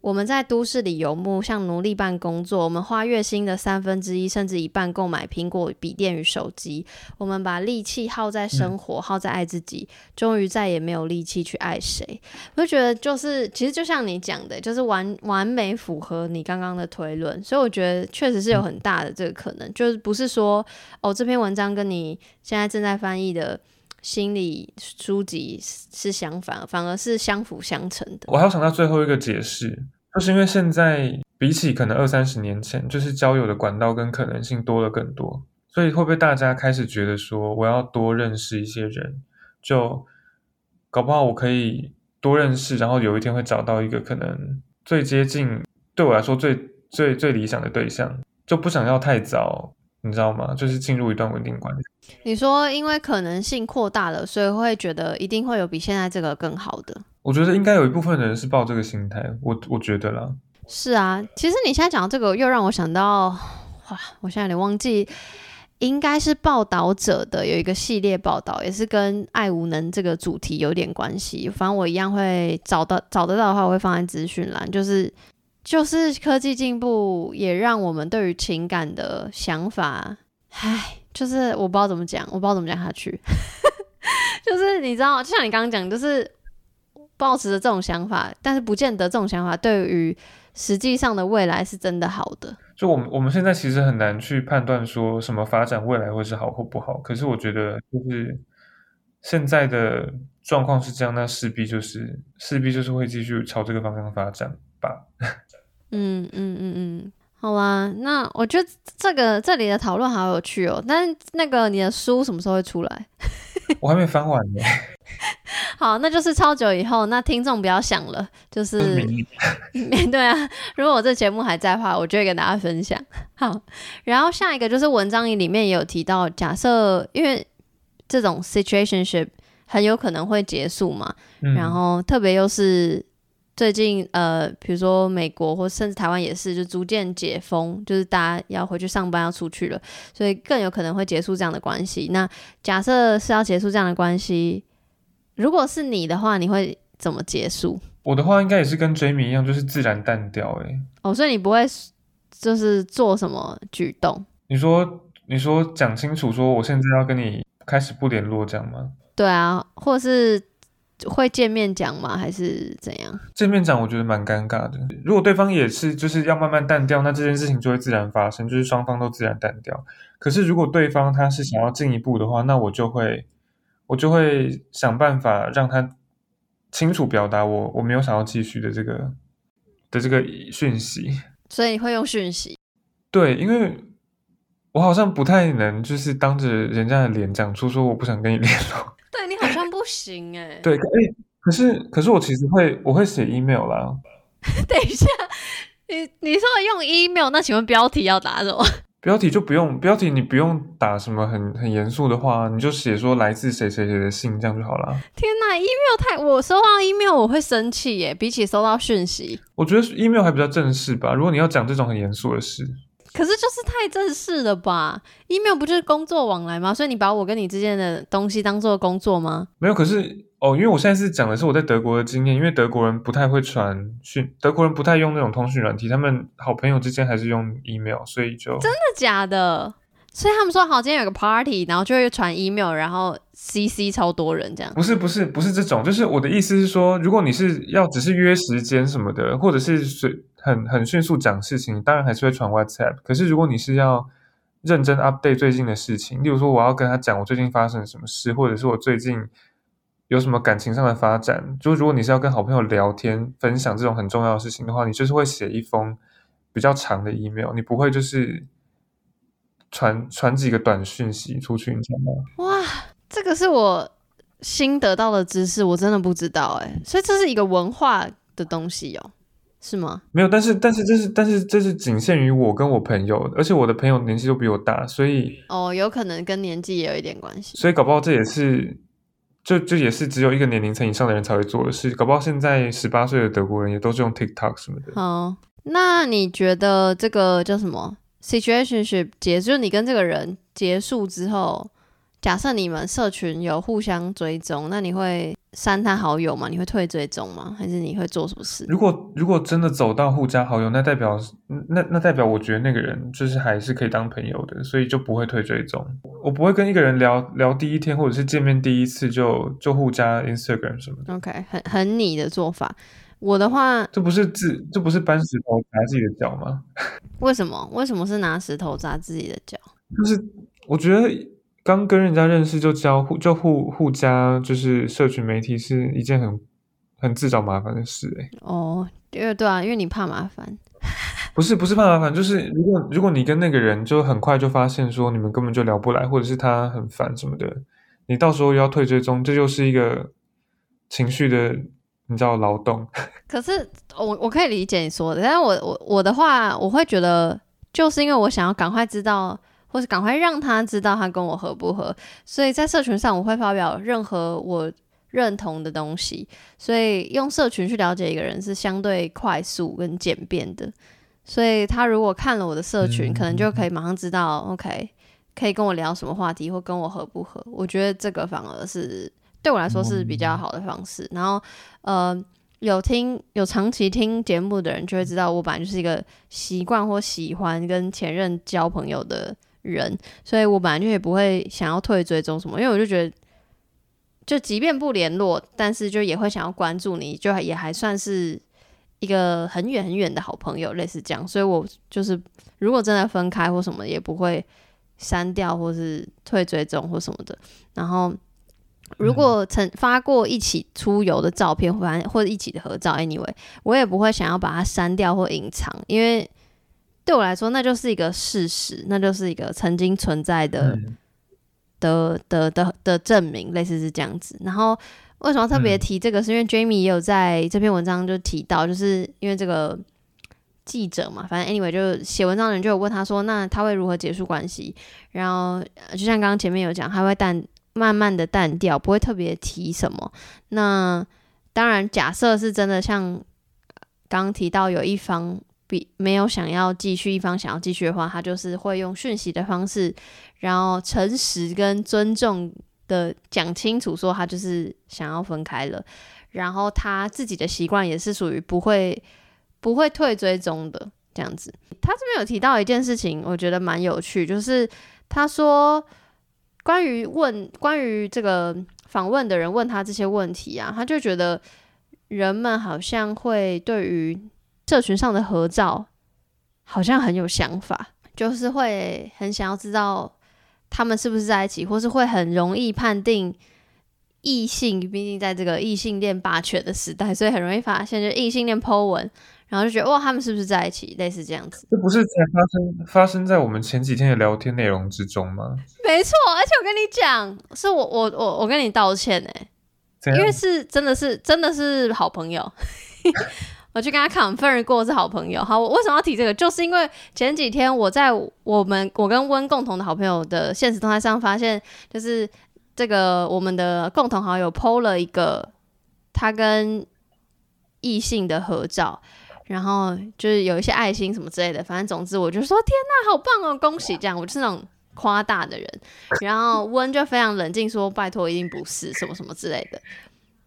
我们在都市里游牧，像奴隶般工作。我们花月薪的三分之一甚至一半购买苹果笔电与手机。我们把力气耗在生活，耗在爱自己，终于再也没有力气去爱谁。我就觉得，就是其实就像你讲的，就是完完美符合你刚刚的推论。所以我觉得确实是有很大的这个可能，就是不是说哦，这篇文章跟你现在正在翻译的心理书籍是相反，反而是相辅相成的。我还要想到最后一个解释，就是因为现在比起可能二三十年前，就是交友的管道跟可能性多了更多，所以会不会大家开始觉得说，我要多认识一些人，就搞不好我可以多认识，然后有一天会找到一个可能最接近对我来说最最最理想的对象，就不想要太早。你知道吗？就是进入一段稳定关系。你说，因为可能性扩大了，所以会觉得一定会有比现在这个更好的。我觉得应该有一部分人是抱这个心态。我我觉得啦。是啊，其实你现在讲到这个，又让我想到，哇，我现在有点忘记，应该是报道者的有一个系列报道，也是跟爱无能这个主题有点关系。反正我一样会找到找得到的话，我会放在资讯栏，就是。就是科技进步也让我们对于情感的想法，唉，就是我不知道怎么讲，我不知道怎么讲下去。就是你知道，就像你刚刚讲，就是抱持着这种想法，但是不见得这种想法对于实际上的未来是真的好的。就我们我们现在其实很难去判断说什么发展未来会是好或不好。可是我觉得，就是现在的状况是这样，那势必就是势必就是会继续朝这个方向发展吧。嗯嗯嗯嗯，好啦，那我觉得这个这里的讨论好有趣哦。但那个你的书什么时候会出来？我还没翻完呢。好，那就是超久以后。那听众不要想了，就是 对啊。如果我这节目还在的话，我就会跟大家分享。好，然后下一个就是文章里面也有提到，假设因为这种 situationship 很有可能会结束嘛，嗯、然后特别又是。最近呃，比如说美国或甚至台湾也是，就逐渐解封，就是大家要回去上班要出去了，所以更有可能会结束这样的关系。那假设是要结束这样的关系，如果是你的话，你会怎么结束？我的话应该也是跟 Jamie 一样，就是自然淡掉。哎，哦，所以你不会就是做什么举动？你说，你说讲清楚，说我现在要跟你开始不联络，这样吗？对啊，或是。会见面讲吗？还是怎样？见面讲，我觉得蛮尴尬的。如果对方也是就是要慢慢淡掉，那这件事情就会自然发生，就是双方都自然淡掉。可是如果对方他是想要进一步的话，那我就会我就会想办法让他清楚表达我我没有想要继续的这个的这个讯息。所以会用讯息？对，因为我好像不太能就是当着人家的脸讲出说我不想跟你联络。对，你好像不行哎、欸。对，哎，可是可是我其实会，我会写 email 啦。等一下，你你说用 email，那请问标题要打什么？标题就不用，标题你不用打什么很很严肃的话，你就写说来自谁谁谁的信，这样就好了。天哪，email 太，我收到 email 我会生气耶，比起收到讯息，我觉得 email 还比较正式吧。如果你要讲这种很严肃的事。可是就是太正式了吧？email 不就是工作往来吗？所以你把我跟你之间的东西当做工作吗？没有，可是哦，因为我现在是讲的是我在德国的经验，因为德国人不太会传讯，德国人不太用那种通讯软体，他们好朋友之间还是用 email，所以就真的假的？所以他们说好，今天有个 party，然后就会传 email，然后 CC 超多人这样。不是不是不是这种，就是我的意思是说，如果你是要只是约时间什么的，或者是随很很迅速讲事情，当然还是会传 WhatsApp。可是如果你是要认真 update 最近的事情，例如说我要跟他讲我最近发生了什么事，或者是我最近有什么感情上的发展，就如果你是要跟好朋友聊天分享这种很重要的事情的话，你就是会写一封比较长的 email，你不会就是。传传几个短讯息出去，你知道吗？哇，这个是我新得到的知识，我真的不知道哎，所以这是一个文化的东西哦。是吗？没有，但是但是这是但是这是仅限于我跟我朋友，而且我的朋友年纪都比我大，所以哦，有可能跟年纪也有一点关系，所以搞不好这也是就就也是只有一个年龄层以上的人才会做的事，搞不好现在十八岁的德国人也都是用 TikTok 什么的。好，那你觉得这个叫什么 situationship 结束？你跟这个人结束之后？假设你们社群有互相追踪，那你会删他好友吗？你会退追踪吗？还是你会做什么事？如果如果真的走到互加好友，那代表那那代表我觉得那个人就是还是可以当朋友的，所以就不会退追踪。我不会跟一个人聊聊第一天或者是见面第一次就就互加 Instagram 什么的。OK，很很你的做法。我的话，这不是自这不是搬石头砸自己的脚吗？为什么？为什么是拿石头砸自己的脚？就是我觉得。刚跟人家认识就交互就互互加，就是社群媒体是一件很很自找麻烦的事哎、欸。哦，因为对啊，因为你怕麻烦。不是不是怕麻烦，就是如果如果你跟那个人就很快就发现说你们根本就聊不来，或者是他很烦什么的，你到时候要退追踪，这就是一个情绪的你知道劳动。可是我我可以理解你说的，但是我我我的话，我会觉得就是因为我想要赶快知道。或是赶快让他知道他跟我合不合，所以在社群上我会发表任何我认同的东西，所以用社群去了解一个人是相对快速跟简便的，所以他如果看了我的社群，可能就可以马上知道，OK，可以跟我聊什么话题或跟我合不合，我觉得这个反而是对我来说是比较好的方式。然后，呃。有听有长期听节目的人就会知道，我本来就是一个习惯或喜欢跟前任交朋友的人，所以我本来就也不会想要退追踪什么，因为我就觉得，就即便不联络，但是就也会想要关注你，就也还算是一个很远很远的好朋友，类似这样，所以我就是如果真的分开或什么，也不会删掉或是退追踪或什么的，然后。如果曾发过一起出游的照片，或或者一起的合照，anyway，我也不会想要把它删掉或隐藏，因为对我来说，那就是一个事实，那就是一个曾经存在的、嗯、的的的的证明，类似是这样子。然后为什么特别提这个？是因为 Jamie 也有在这篇文章就提到，就是因为这个记者嘛，反正 anyway 就写文章的人就有问他说，那他会如何结束关系？然后就像刚刚前面有讲，他会淡。慢慢的淡掉，不会特别提什么。那当然，假设是真的，像刚刚提到有一方比没有想要继续，一方想要继续的话，他就是会用讯息的方式，然后诚实跟尊重的讲清楚，说他就是想要分开了。然后他自己的习惯也是属于不会不会退追踪的这样子。他这边有提到一件事情，我觉得蛮有趣，就是他说。关于问关于这个访问的人问他这些问题啊，他就觉得人们好像会对于社群上的合照好像很有想法，就是会很想要知道他们是不是在一起，或是会很容易判定异性，毕竟在这个异性恋霸权的时代，所以很容易发现就异性恋 po 文。然后就觉得哇，他们是不是在一起？类似这样子，这不是才发生发生在我们前几天的聊天内容之中吗？没错，而且我跟你讲，是我我我我跟你道歉哎，因为是真的是真的是好朋友，我去跟他 confirm 过是好朋友。好，我为什么要提这个？就是因为前几天我在我们我跟温共同的好朋友的现实动态上发现，就是这个我们的共同好友 PO 了一个他跟异性的合照。然后就是有一些爱心什么之类的，反正总之我就说天哪，好棒哦，恭喜这样。我就是那种夸大的人。然后温就非常冷静说，拜托，一定不是什么什么之类的。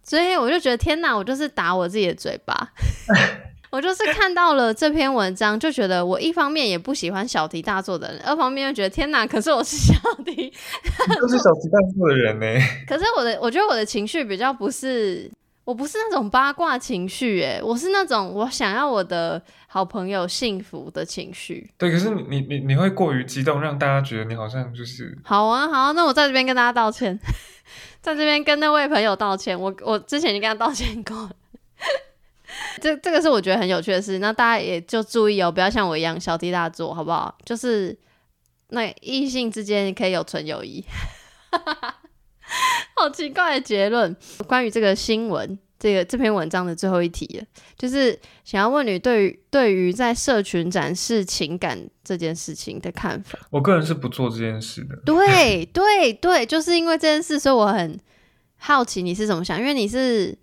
所以我就觉得天哪，我就是打我自己的嘴巴。我就是看到了这篇文章，就觉得我一方面也不喜欢小题大做的人，二方面又觉得天哪，可是我是小题，都是小题大做的人呢。可是我的，我觉得我的情绪比较不是。我不是那种八卦情绪，哎，我是那种我想要我的好朋友幸福的情绪。对，可是你你你你会过于激动，让大家觉得你好像就是……好啊，好啊，那我在这边跟大家道歉，在这边跟那位朋友道歉。我我之前就跟他道歉过。这这个是我觉得很有趣的事，那大家也就注意哦，不要像我一样小题大做，好不好？就是那异性之间可以有纯友谊。好奇怪的结论。关于这个新闻，这个这篇文章的最后一题了，就是想要问你对于对于在社群展示情感这件事情的看法。我个人是不做这件事的。对对对，就是因为这件事，所以我很好奇你是怎么想，因为你是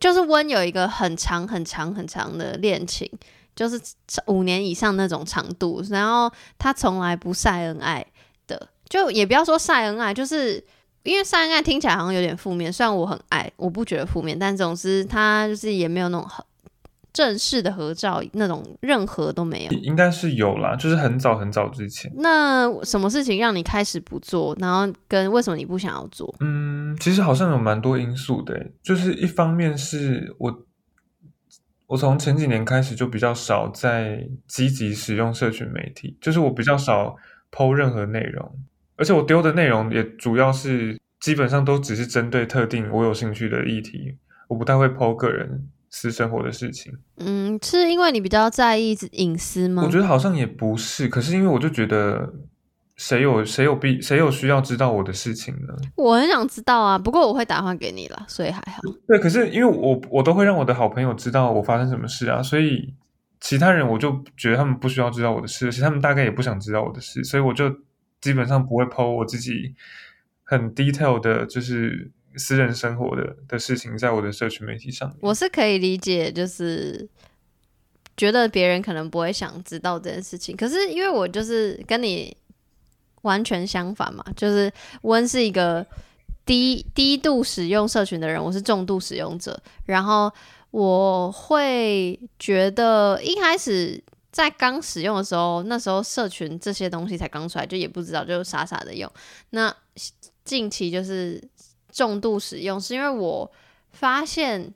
就是温有一个很长很长很长的恋情，就是五年以上那种长度，然后他从来不晒恩爱的，就也不要说晒恩爱，就是。因为晒恩爱听起来好像有点负面，虽然我很爱，我不觉得负面，但总之他就是也没有那种很正式的合照，那种任何都没有。应该是有啦，就是很早很早之前。那什么事情让你开始不做？然后跟为什么你不想要做？嗯，其实好像有蛮多因素的，就是一方面是我，我从前几年开始就比较少在积极使用社群媒体，就是我比较少 po 任何内容。而且我丢的内容也主要是基本上都只是针对特定我有兴趣的议题，我不太会 po 个人私生活的事情。嗯，是因为你比较在意隐私吗？我觉得好像也不是，可是因为我就觉得谁有谁有必谁有需要知道我的事情呢？我很想知道啊，不过我会打电话给你啦，所以还好。对，可是因为我我都会让我的好朋友知道我发生什么事啊，所以其他人我就觉得他们不需要知道我的事，其实他们大概也不想知道我的事，所以我就。基本上不会抛我自己很 detail 的，就是私人生活的的事情，在我的社群媒体上。我是可以理解，就是觉得别人可能不会想知道这件事情。可是因为我就是跟你完全相反嘛，就是温是一个低低度使用社群的人，我是重度使用者。然后我会觉得一开始。在刚使用的时候，那时候社群这些东西才刚出来，就也不知道，就傻傻的用。那近期就是重度使用，是因为我发现，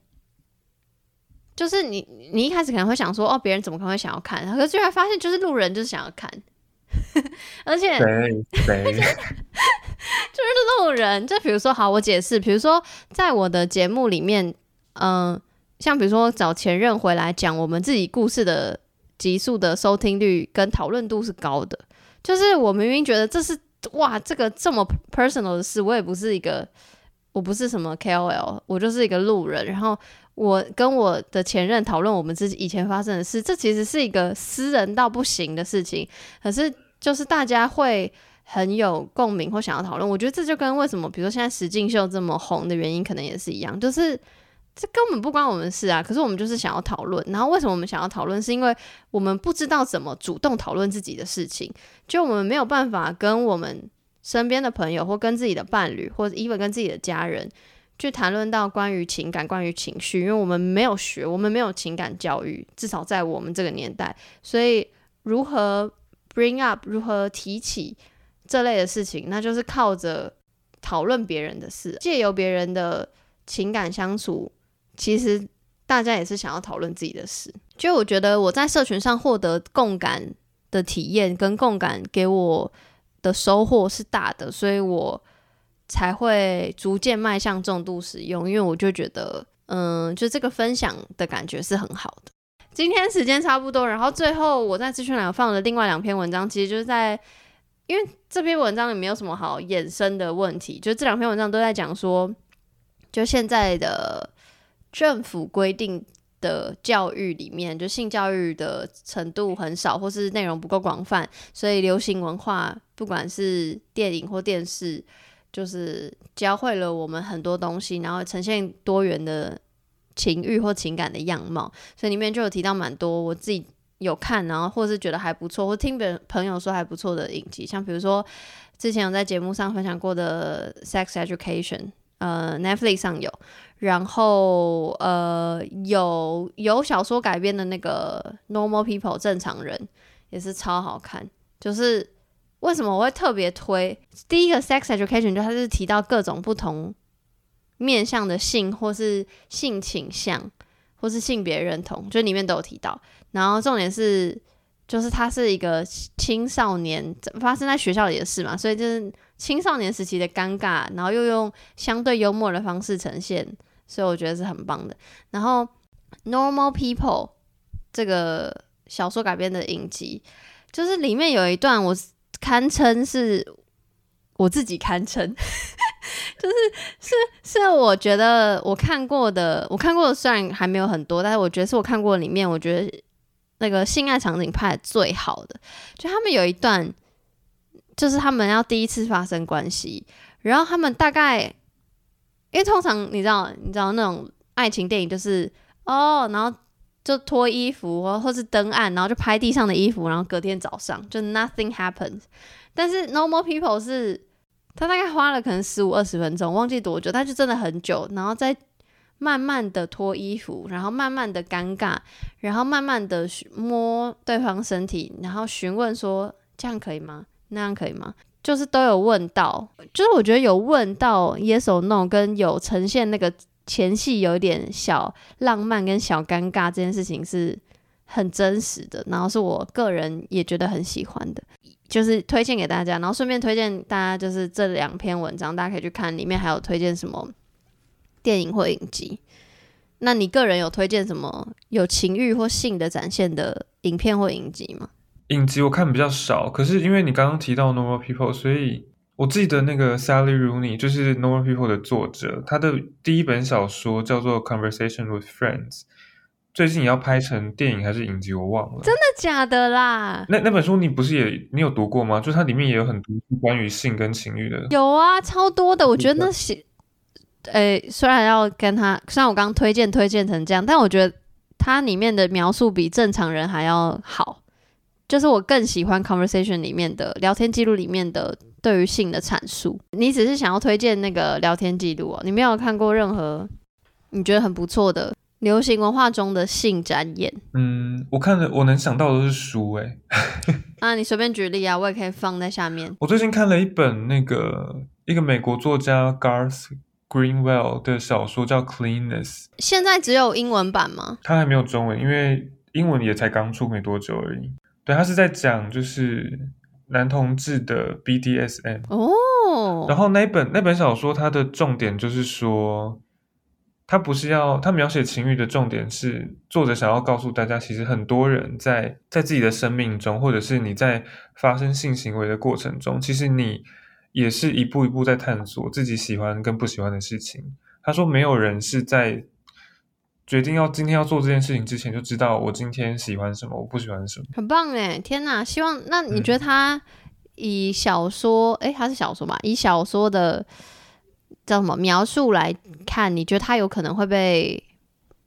就是你你一开始可能会想说，哦，别人怎么可能会想要看？可是居然发现，就是路人就是想要看，而且 就是路人。就比如说，好，我解释，比如说在我的节目里面，嗯、呃，像比如说找前任回来讲我们自己故事的。急速的收听率跟讨论度是高的，就是我明明觉得这是哇，这个这么 personal 的事，我也不是一个，我不是什么 KOL，我就是一个路人。然后我跟我的前任讨论我们自己以前发生的事，这其实是一个私人到不行的事情，可是就是大家会很有共鸣或想要讨论。我觉得这就跟为什么，比如说现在实境秀这么红的原因，可能也是一样，就是。这根本不关我们事啊！可是我们就是想要讨论。然后为什么我们想要讨论？是因为我们不知道怎么主动讨论自己的事情，就我们没有办法跟我们身边的朋友，或跟自己的伴侣，或者 even 跟自己的家人去谈论到关于情感、关于情绪，因为我们没有学，我们没有情感教育，至少在我们这个年代。所以如何 bring up，如何提起这类的事情，那就是靠着讨论别人的事，借由别人的情感相处。其实大家也是想要讨论自己的事，就我觉得我在社群上获得共感的体验跟共感给我的收获是大的，所以我才会逐渐迈向重度使用，因为我就觉得，嗯，就这个分享的感觉是很好的。今天时间差不多，然后最后我在资讯栏放了另外两篇文章，其实就是在，因为这篇文章里没有什么好衍生的问题，就这两篇文章都在讲说，就现在的。政府规定的教育里面，就性教育的程度很少，或是内容不够广泛，所以流行文化，不管是电影或电视，就是教会了我们很多东西，然后呈现多元的情欲或情感的样貌。所以里面就有提到蛮多我自己有看，然后或是觉得还不错，或听别人朋友说还不错的影集，像比如说之前有在节目上分享过的《Sex Education》，呃，Netflix 上有。然后，呃，有有小说改编的那个《Normal People》正常人也是超好看。就是为什么我会特别推第一个《Sex Education》，就它是提到各种不同面向的性，或是性倾向，或是性别认同，就里面都有提到。然后重点是，就是它是一个青少年发生在学校里的事嘛，所以就是青少年时期的尴尬，然后又用相对幽默的方式呈现。所以我觉得是很棒的。然后《Normal People》这个小说改编的影集，就是里面有一段我堪称是我自己堪称，就是是是，我觉得我看过的，我看过的虽然还没有很多，但是我觉得是我看过里面，我觉得那个性爱场景拍的最好的，就他们有一段，就是他们要第一次发生关系，然后他们大概，因为通常你知道，你知道那种爱情电影就是哦，然后就脱衣服或或是登岸，然后就拍地上的衣服，然后隔天早上就 nothing happens，但是 normal people 是。他大概花了可能十五二十分钟，忘记多久，他就真的很久，然后再慢慢的脱衣服，然后慢慢的尴尬，然后慢慢的摸对方身体，然后询问说这样可以吗？那样可以吗？就是都有问到，就是我觉得有问到 yes or no，跟有呈现那个前戏有一点小浪漫跟小尴尬这件事情是很真实的，然后是我个人也觉得很喜欢的。就是推荐给大家，然后顺便推荐大家，就是这两篇文章，大家可以去看，里面还有推荐什么电影或影集。那你个人有推荐什么有情欲或性的展现的影片或影集吗？影集我看比较少，可是因为你刚刚提到 Normal People，所以我记得那个 Sally Rooney 就是 Normal People 的作者，他的第一本小说叫做 Conversation with Friends。最近也要拍成电影还是影集，我忘了。真的假的啦？那那本书你不是也你有读过吗？就它里面也有很多关于性跟情欲的。有啊，超多的。我觉得那些，诶，虽然要跟他，虽然我刚刚推荐推荐成这样，但我觉得它里面的描述比正常人还要好。就是我更喜欢 conversation 里面的聊天记录里面的对于性的阐述。你只是想要推荐那个聊天记录哦，你没有看过任何你觉得很不错的？流行文化中的性展演，嗯，我看了，我能想到的都是书，哎，啊，你随便举例啊，我也可以放在下面。我最近看了一本那个一个美国作家 Garth Greenwell 的小说，叫《Cleanness》。现在只有英文版吗？它还没有中文，因为英文也才刚出没多久而已。对，他是在讲就是男同志的 BDSM 哦。然后那本那本小说，它的重点就是说。他不是要他描写情欲的重点是作者想要告诉大家，其实很多人在在自己的生命中，或者是你在发生性行为的过程中，其实你也是一步一步在探索自己喜欢跟不喜欢的事情。他说，没有人是在决定要今天要做这件事情之前就知道我今天喜欢什么，我不喜欢什么。很棒哎，天哪！希望那你觉得他以小说，诶、嗯，他是小说吧？以小说的。叫什么描述来看？你觉得他有可能会被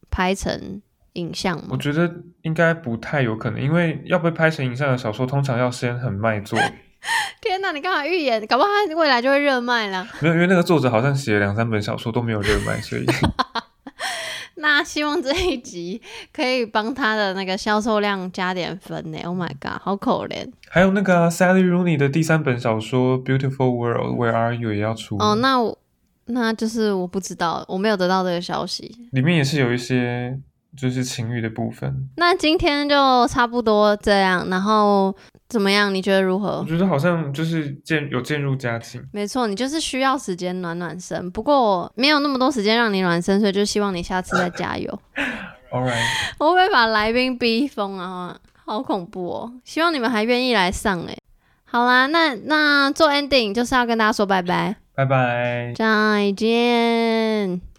拍成影像吗？我觉得应该不太有可能，因为要被拍成影像的小说，通常要先很卖座。天哪，你干嘛预言？搞不好他未来就会热卖了。没有，因为那个作者好像写了两三本小说都没有热卖，所以。那希望这一集可以帮他的那个销售量加点分呢。Oh my god，好可怜。还有那个、啊、Sally Rooney 的第三本小说《Beautiful World》，Where Are You 也要出。哦，那我。那就是我不知道，我没有得到这个消息。里面也是有一些就是情欲的部分。那今天就差不多这样，然后怎么样？你觉得如何？我觉得好像就是渐有渐入佳境。没错，你就是需要时间暖暖身。不过没有那么多时间让你暖身，所以就希望你下次再加油。All right，我会把来宾逼疯啊？好恐怖哦！希望你们还愿意来上诶。好啦，那那做 ending 就是要跟大家说拜拜。拜拜，再见。